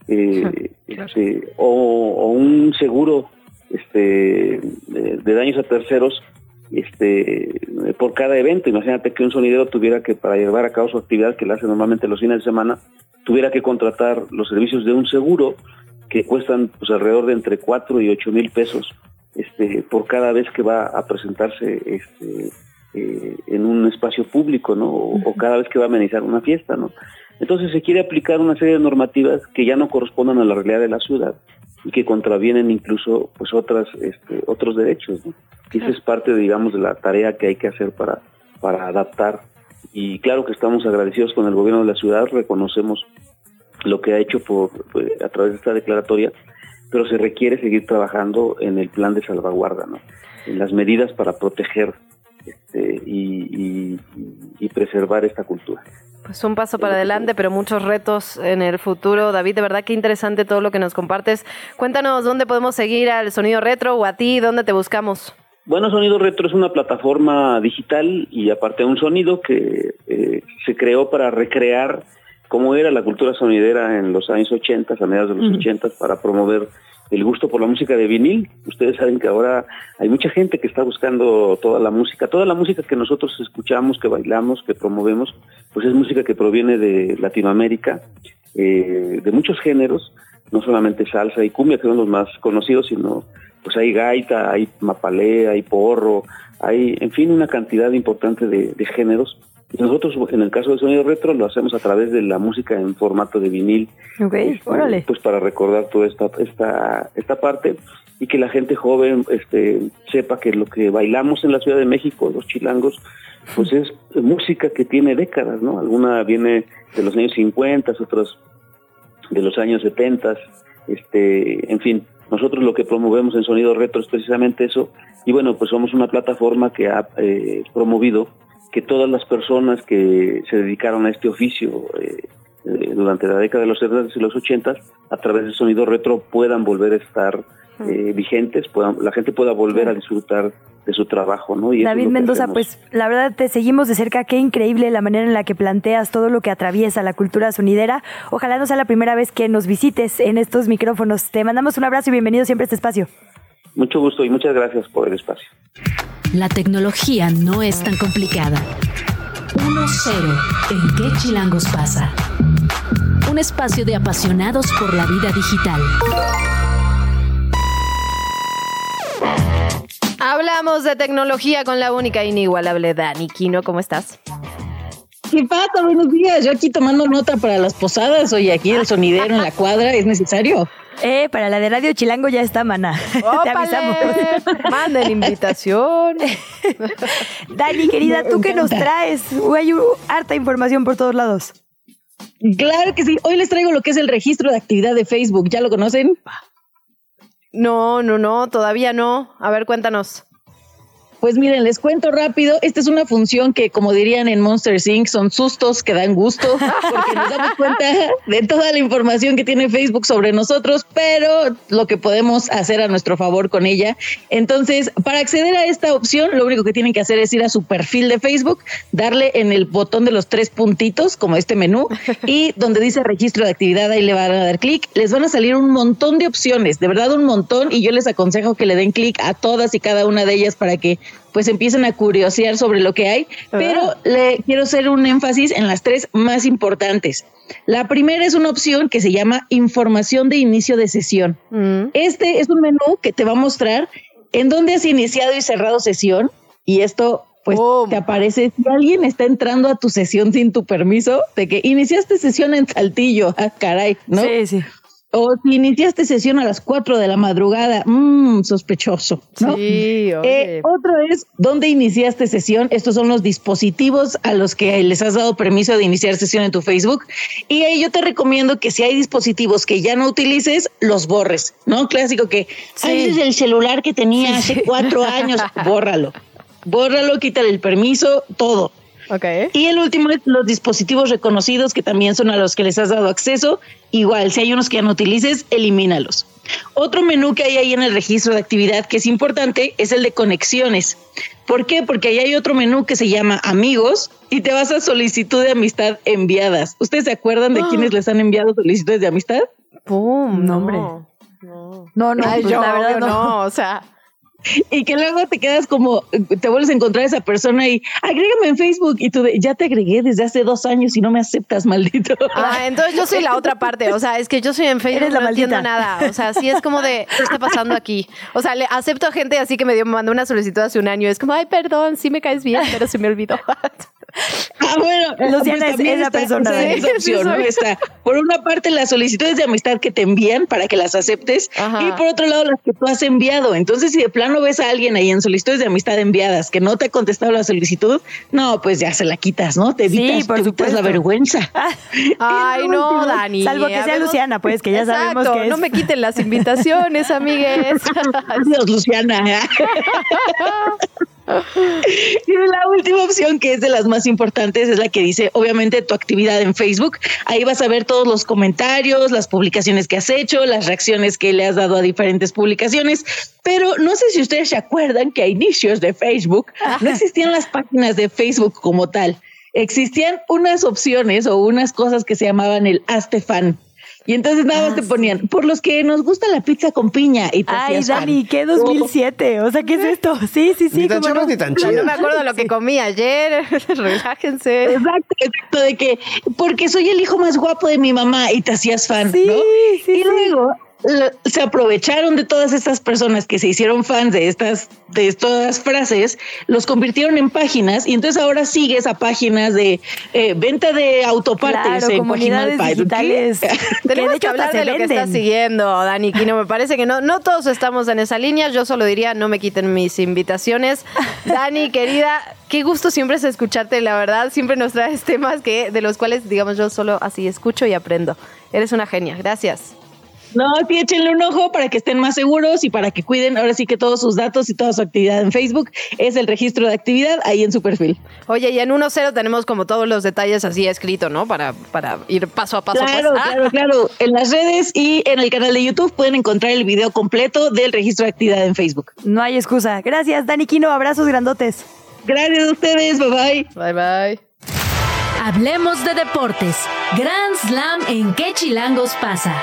Eh, este, o, o un seguro este, de, de daños a terceros este, por cada evento. Imagínate que un sonidero tuviera que, para llevar a cabo su actividad que le hace normalmente los fines de semana, tuviera que contratar los servicios de un seguro que cuestan pues alrededor de entre 4 y 8 mil pesos este, por cada vez que va a presentarse este, eh, en un espacio público, ¿no? O, o cada vez que va a amenizar una fiesta, ¿no? Entonces se quiere aplicar una serie de normativas que ya no corresponden a la realidad de la ciudad y que contravienen incluso pues otras este, otros derechos, ¿no? Y esa es parte, digamos, de la tarea que hay que hacer para, para adaptar. Y claro que estamos agradecidos con el gobierno de la ciudad, reconocemos lo que ha hecho por, pues, a través de esta declaratoria, pero se requiere seguir trabajando en el plan de salvaguarda, ¿no? en las medidas para proteger este, y, y- y preservar esta cultura. Pues un paso para adelante, pero muchos retos en el futuro. David, de verdad que interesante todo lo que nos compartes. Cuéntanos dónde podemos seguir al Sonido Retro o a ti, dónde te buscamos. Bueno, Sonido Retro es una plataforma digital y aparte un sonido que eh, se creó para recrear cómo era la cultura sonidera en los años 80, a mediados de los Ujú. 80, para promover el gusto por la música de vinil. Ustedes saben que ahora hay mucha gente que está buscando toda la música, toda la música que nosotros escuchamos, que bailamos, que promovemos, pues es música que proviene de Latinoamérica, eh, de muchos géneros, no solamente salsa y cumbia, que son los más conocidos, sino pues hay gaita, hay mapalé, hay porro, hay, en fin, una cantidad importante de, de géneros. Nosotros, en el caso del sonido retro, lo hacemos a través de la música en formato de vinil. Ok, Este, órale. Pues para recordar toda esta, esta, esta parte y que la gente joven este, sepa que lo que bailamos en la Ciudad de México, los chilangos, pues es música que tiene décadas, ¿no? Alguna viene de los años 50, otras de los años 70, este, en fin, nosotros lo que promovemos en Sonido Retro es precisamente eso, y bueno, pues somos una plataforma que ha eh, promovido que todas las personas que se dedicaron a este oficio eh, eh, durante la década de los 70 y los 80 a través de Sonido Retro puedan volver a estar eh, vigentes, puedan, la gente pueda volver a disfrutar de su trabajo, ¿no? Y David Mendoza, pues la verdad te seguimos de cerca, qué increíble la manera en la que planteas todo lo que atraviesa la cultura sonidera. Ojalá no sea la primera vez que nos visites en estos micrófonos. Te mandamos un abrazo y bienvenido siempre a este espacio. Mucho gusto y muchas gracias por el espacio. La tecnología no es tan complicada. 1-0. ¿En qué chilangos pasa? Un espacio de apasionados por la vida digital. Hablamos de tecnología con la única e inigualable Dani Kino. ¿Cómo estás? ¿Qué pasa? Buenos días. Yo aquí tomando nota para las posadas. Oye, aquí el sonidero en la cuadra es necesario. Eh, para la de Radio Chilango ya está, mana. Te avisamos. Manden invitación. Dani, querida, ¿tú qué nos traes? Hay harta información por todos lados. Claro que sí. Hoy les traigo lo que es el registro de actividad de Facebook. ¿Ya lo conocen? No, no, no, todavía no. A ver, cuéntanos. Pues miren, les cuento rápido. Esta es una función que, como dirían en Monster Inc., son sustos que dan gusto, porque nos damos cuenta de toda la información que tiene Facebook sobre nosotros, pero lo que podemos hacer a nuestro favor con ella. Entonces, para acceder a esta opción, lo único que tienen que hacer es ir a su perfil de Facebook, darle en el botón de los tres puntitos, como este menú, y donde dice registro de actividad, ahí le van a dar clic. Les van a salir un montón de opciones, de verdad un montón, y yo les aconsejo que le den clic a todas y cada una de ellas para que pues empiecen a curiosear sobre lo que hay, pero le quiero hacer un énfasis en las tres más importantes. La primera es una opción que se llama información de inicio de sesión. Este es un menú que te va a mostrar en dónde has iniciado y cerrado sesión y esto pues te aparece si alguien está entrando a tu sesión sin tu permiso, de que iniciaste sesión en Saltillo, ah, caray, ¿no? Sí, sí. O si iniciaste sesión a las 4 de la madrugada, mmm, sospechoso. ¿no? Sí, Eh, otro es dónde iniciaste sesión. Estos son los dispositivos a los que les has dado permiso de iniciar sesión en tu Facebook. Y ahí yo te recomiendo que si hay dispositivos que ya no utilices, los borres, ¿no? Clásico que, "Ay, ese es el celular que tenía hace cuatro años, bórralo. Bórralo, quítale el permiso, todo. Y el último es los dispositivos reconocidos, que también son a los que les has dado acceso. Igual, si hay unos que ya no utilices, elimínalos. Otro menú que hay ahí en el registro de actividad que es importante es el de conexiones. ¿Por qué? Porque ahí hay otro menú que se llama amigos y te vas a solicitud de amistad enviadas. ¿Ustedes se acuerdan de Ah. quiénes les han enviado solicitudes de amistad? ¡Pum! No, hombre. No, no, Ay, pues, yo, la verdad no. no. O sea, Y que luego te quedas como, te vuelves a encontrar a esa persona y agrégame en Facebook y tú de, ya te agregué desde hace dos años y no me aceptas, maldito. Ah, entonces yo soy la otra parte. O sea, es que yo soy en Facebook Eres la no entiendo maldita. nada. O sea, sí es como de, ¿qué está pasando aquí? O sea, le acepto a gente así que me dio, me mandó una solicitud hace un año. Es como, ay, perdón, sí me caes bien, pero se me olvidó. Ah, bueno, Luciana es también esa persona. esa- esa Sí, opción, sí ¿no? Está, por una parte, las solicitudes de amistad que te envían para que las aceptes y por otro lado, las que tú has enviado. Entonces, si de plano ves a alguien ahí en solicitudes de amistad enviadas que no te ha contestado la solicitud, no, pues ya se la quitas, ¿no? Te Sí, evitas, por te evitas la vergüenza. Ay, no, Dani. Salvo que sea Luciana, pues, que ya sabemos Exacto, que es. No me quiten las invitaciones, amigues. Adiós, Luciana. Y la última opción, que es de las más importantes, es la que dice, obviamente, tu actividad en Facebook. Ahí vas a ver todos los comentarios, las publicaciones que has hecho, las reacciones que le has dado a diferentes publicaciones. Pero no sé si ustedes se acuerdan que a inicios de Facebook no existían las páginas de Facebook como tal. Existían unas opciones o unas cosas que se llamaban el Hazte Fan. Y entonces nada más te ponían, por los que nos gusta la pizza con piña. Y te Ay, hacías fan. Dani, ¿qué 2007? O sea, ¿qué es esto? Sí, sí, sí. Ni tan chivas no. ni tan chidas. No me acuerdo lo que comí ayer. Relájense. Exacto, exacto, de que porque soy el hijo más guapo de mi mamá y te hacías fan, Sí, ¿no? sí, y sí. luego se aprovecharon de todas estas personas que se hicieron fans de estas de todas frases, los convirtieron en páginas y entonces ahora sigues a páginas de eh, venta de autopartes Claro, en comunidades digitales. Tenemos que hasta hablar de lo que está venden. siguiendo, Dani Quino. Me parece que no, no todos estamos en esa línea. Yo solo diría, no me quiten mis invitaciones. Dani, querida, qué gusto siempre es escucharte, la verdad. Siempre nos traes temas que, de los cuales, digamos, yo solo así escucho y aprendo. Eres una genia. Gracias. No, sí, échenle un ojo para que estén más seguros y para que cuiden ahora sí que todos sus datos y toda su actividad en Facebook es el registro de actividad ahí en su perfil. Oye, y en 1.0 tenemos como todos los detalles así escrito, ¿no? Para, para ir paso a paso. Claro, pues. Ah, claro, claro. En las redes y en el canal de YouTube pueden encontrar el video completo del registro de actividad en Facebook. No hay excusa. Gracias, Dani Quino. Abrazos grandotes. Gracias a ustedes. Bye bye. Bye bye. Hablemos de deportes. Grand Slam en qué chilangos pasa.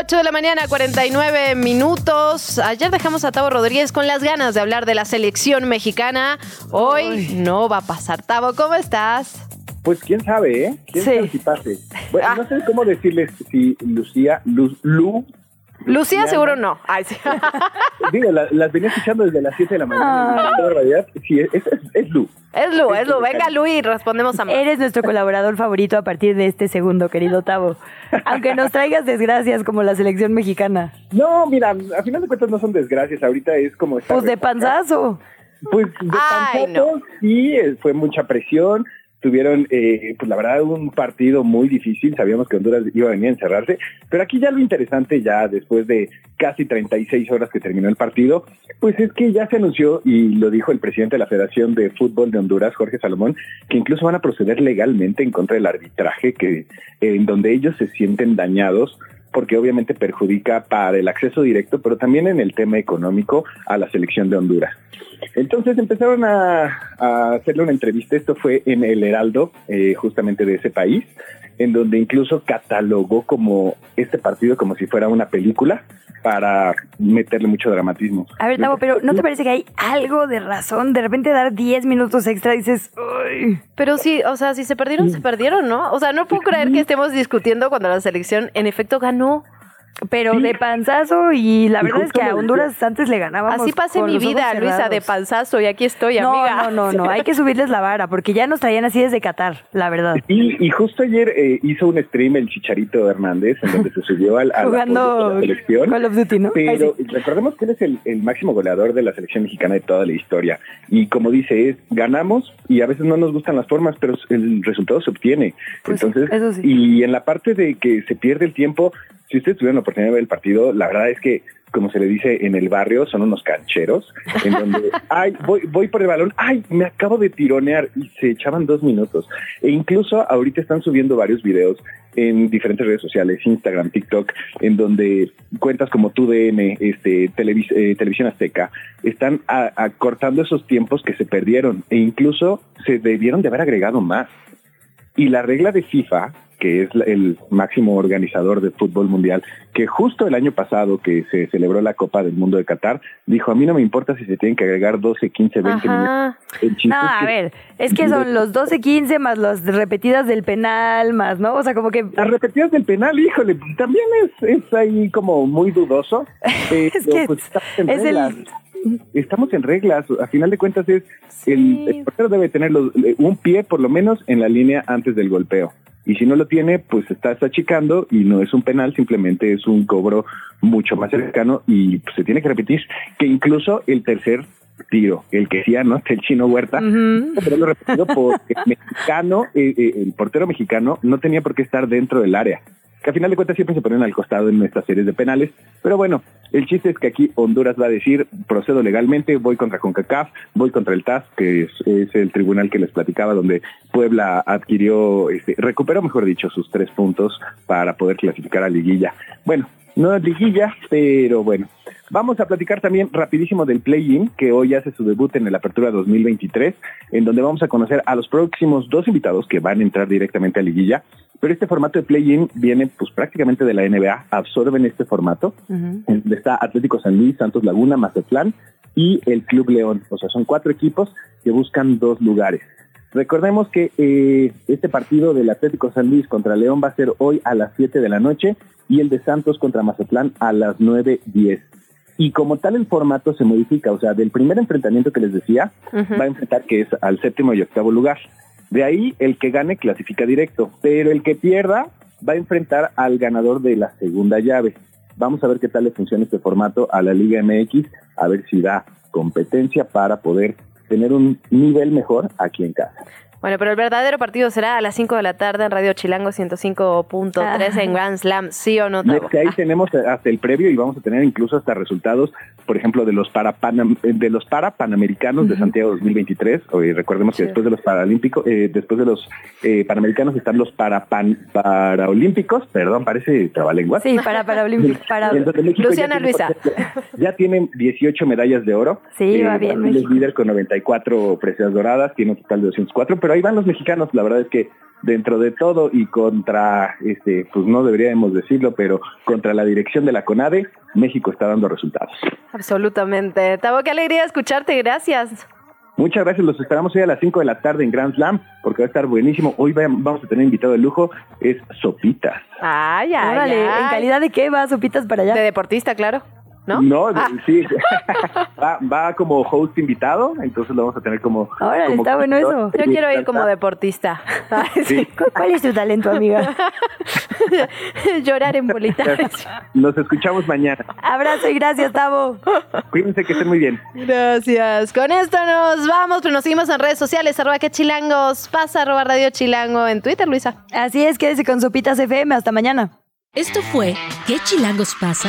Ocho de la mañana, 49 minutos. Ayer dejamos a Tavo Rodríguez con las ganas de hablar de la selección mexicana. Hoy no va a pasar. Tavo, ¿cómo estás? Pues quién sabe, ¿eh? ¿Quién Sí. sabe si pase? Bueno, no sé cómo decirles si Lucía, Lu, Lu- Lucía seguro no. Ay, sí. digo, la- las venía escuchando desde las 7 de la mañana. Barbaridad. Sí, es, es, es Lu. Es Lu, es Lu. Venga, Lu, y respondemos a más. Eres nuestro colaborador favorito a partir de este segundo, querido Tavo. Aunque nos traigas desgracias como la selección mexicana. No, mira, a final de cuentas no son desgracias. Ahorita es como Pues de panzazo. Pues de Ay, panzazo, sí, eh, fue mucha presión. Tuvieron, eh, pues la verdad, un partido muy difícil. Sabíamos que Honduras iba a venir a encerrarse. Pero aquí ya lo interesante, ya después de casi 36 horas que terminó el partido, pues es que ya se anunció, y lo dijo el presidente de la Federación de Fútbol de Honduras, Jorge Salomón, que incluso van a proceder legalmente en contra del arbitraje, que en donde ellos se sienten dañados porque obviamente perjudica para el acceso directo, pero también en el tema económico a la selección de Honduras. Entonces empezaron a, hacerle una entrevista, esto fue en el Heraldo, eh, justamente de ese país, en donde incluso catalogó como este partido como si fuera una película para meterle mucho dramatismo. A ver, Tavo, pero ¿no te parece que hay algo de razón? De repente dar 10 minutos extra dices, "Uy". Pero sí, o sea, si se perdieron, se perdieron, ¿no? O sea, no puedo creer que estemos discutiendo cuando la selección en efecto ganó. Pero de panzazo y la Y verdad es que a Honduras antes le ganábamos. Así pasé mi vida, Luisa, de panzazo, y aquí estoy, No, amiga. no, no, no, hay que subirles la vara porque ya nos traían así desde Qatar, la verdad. Y, y justo ayer eh, hizo un stream el Chicharito Hernández, en donde se subió al, a Jugando la selección. Call of Duty, ¿no? Ay, Pero recordemos que él es el, el máximo goleador de la selección mexicana de toda la historia. Y como dice, es ganamos y a veces no nos gustan las formas, pero el resultado se obtiene. Pues Entonces, y en la parte de que se pierde el tiempo, si ustedes tuvieron la oportunidad de ver el partido, la verdad es que como se le dice en el barrio, son unos cancheros, en donde, ay, voy, voy por el balón, ay, me acabo de tironear, y se echaban dos minutos. E incluso ahorita están subiendo varios videos en diferentes redes sociales, Instagram, TikTok, en donde cuentas como TUDN, este, Televis- eh, Televisión Azteca, están acortando esos tiempos que se perdieron, e incluso se debieron de haber agregado más. Y la regla de FIFA, que es el máximo organizador de fútbol mundial, que justo el año pasado que se celebró la Copa del Mundo de Qatar, dijo, a mí no me importa si se tienen que agregar 12, 15, 20 minutos. Ajá. No, es a ver, es que son los 12, 15 más las repetidas del penal, más, ¿no? O sea, como que... Las repetidas del penal, híjole, también es, es ahí como muy dudoso. pero, que pues, estamos en es el- reglas. Estamos en reglas. A final de cuentas es el, el portero debe tener los- eh, un pie por lo menos en la línea antes del golpeo. Y si no lo tiene, pues estás achicando y no es un penal, simplemente es un cobro mucho más cercano y pues, se tiene que repetir que incluso el tercer tiro, el que decía, ¿no? El chino Huerta, pero lo repetido porque el mexicano, eh, eh, el portero mexicano no tenía por qué estar dentro del área. Que final de cuentas siempre se ponen al costado en nuestras series de penales. Pero bueno, el chiste es que aquí Honduras va a decir, procedo legalmente, voy contra CONCACAF, voy contra el TAS, que es, es el tribunal que les platicaba, donde Puebla adquirió, este, recuperó, mejor dicho, sus tres puntos para poder clasificar a liguilla. Bueno, no es liguilla, pero bueno, Vamos a platicar también rapidísimo del play-in, que hoy hace su debut en la Apertura 2023, en donde vamos a conocer a los próximos dos invitados que van a entrar directamente a Liguilla. Pero este formato de play-in viene pues prácticamente de la NBA, absorben este formato, donde está Atlético San Luis, Santos Laguna, Mazatlán y el Club León. O sea, son cuatro equipos que buscan dos lugares. Recordemos que eh, este partido del Atlético San Luis contra León va a ser hoy a las 7 de la noche y el de Santos contra Mazatlán a las 9.10. Y como tal el formato se modifica, o sea, del primer enfrentamiento que les decía, va a enfrentar que es al séptimo y octavo lugar. De ahí el que gane clasifica directo, pero el que pierda va a enfrentar al ganador de la segunda llave. Vamos a ver qué tal le funciona este formato a la Liga MX, a ver si da competencia para poder tener un nivel mejor aquí en casa. Bueno, pero el verdadero partido será a las 5 de la tarde en Radio Chilango 105.3 en Grand Slam, ¿sí o no? Y es Tavo? que ahí tenemos hasta el previo y vamos a tener incluso hasta resultados, por ejemplo, de los para Panam- de los para panamericanos de Santiago 2023. Hoy recordemos que después de los paralímpicos, eh, después de los eh, panamericanos están los para pan, paraolímpicos, perdón, parece trabalenguas. Sí, para, para, Olimpi- para México ya Luciana tiene- Luisa. Ya tienen 18 medallas de oro. Sí, va bien, es líder con 94 preseas doradas, tiene un total de 204, pero ahí van los mexicanos. La verdad es que dentro de todo y contra, este, pues no deberíamos decirlo, pero contra la dirección de la CONADE, México está dando resultados. Absolutamente. Tavo, qué alegría escucharte, gracias. Muchas gracias, los esperamos hoy a las 5 de la tarde en Grand Slam, porque va a estar buenísimo. Hoy va- vamos a tener invitado de lujo, es Sopitas. Ay, ay, Órale, ay. ¿en calidad de qué va Sopitas para allá? De deportista, claro. ¿No? No, Ah. sí. va, va como host invitado, entonces lo vamos a tener como... Como está bueno eso. Yo quiero ir como deportista. Sí. ¿Cuál- ¿Cuál es tu talento, amiga? Llorar en bolita. Nos escuchamos mañana. Abrazo y gracias, Tavo. Cuídense que estén muy bien. Gracias. Con esto nos vamos, pero nos seguimos en redes sociales, arroba que chilangos, pasa arroba radio chilango en Twitter, Luisa. Así es, quédese con Sopitas FM. Hasta mañana. Esto fue ¿Qué chilangos pasa?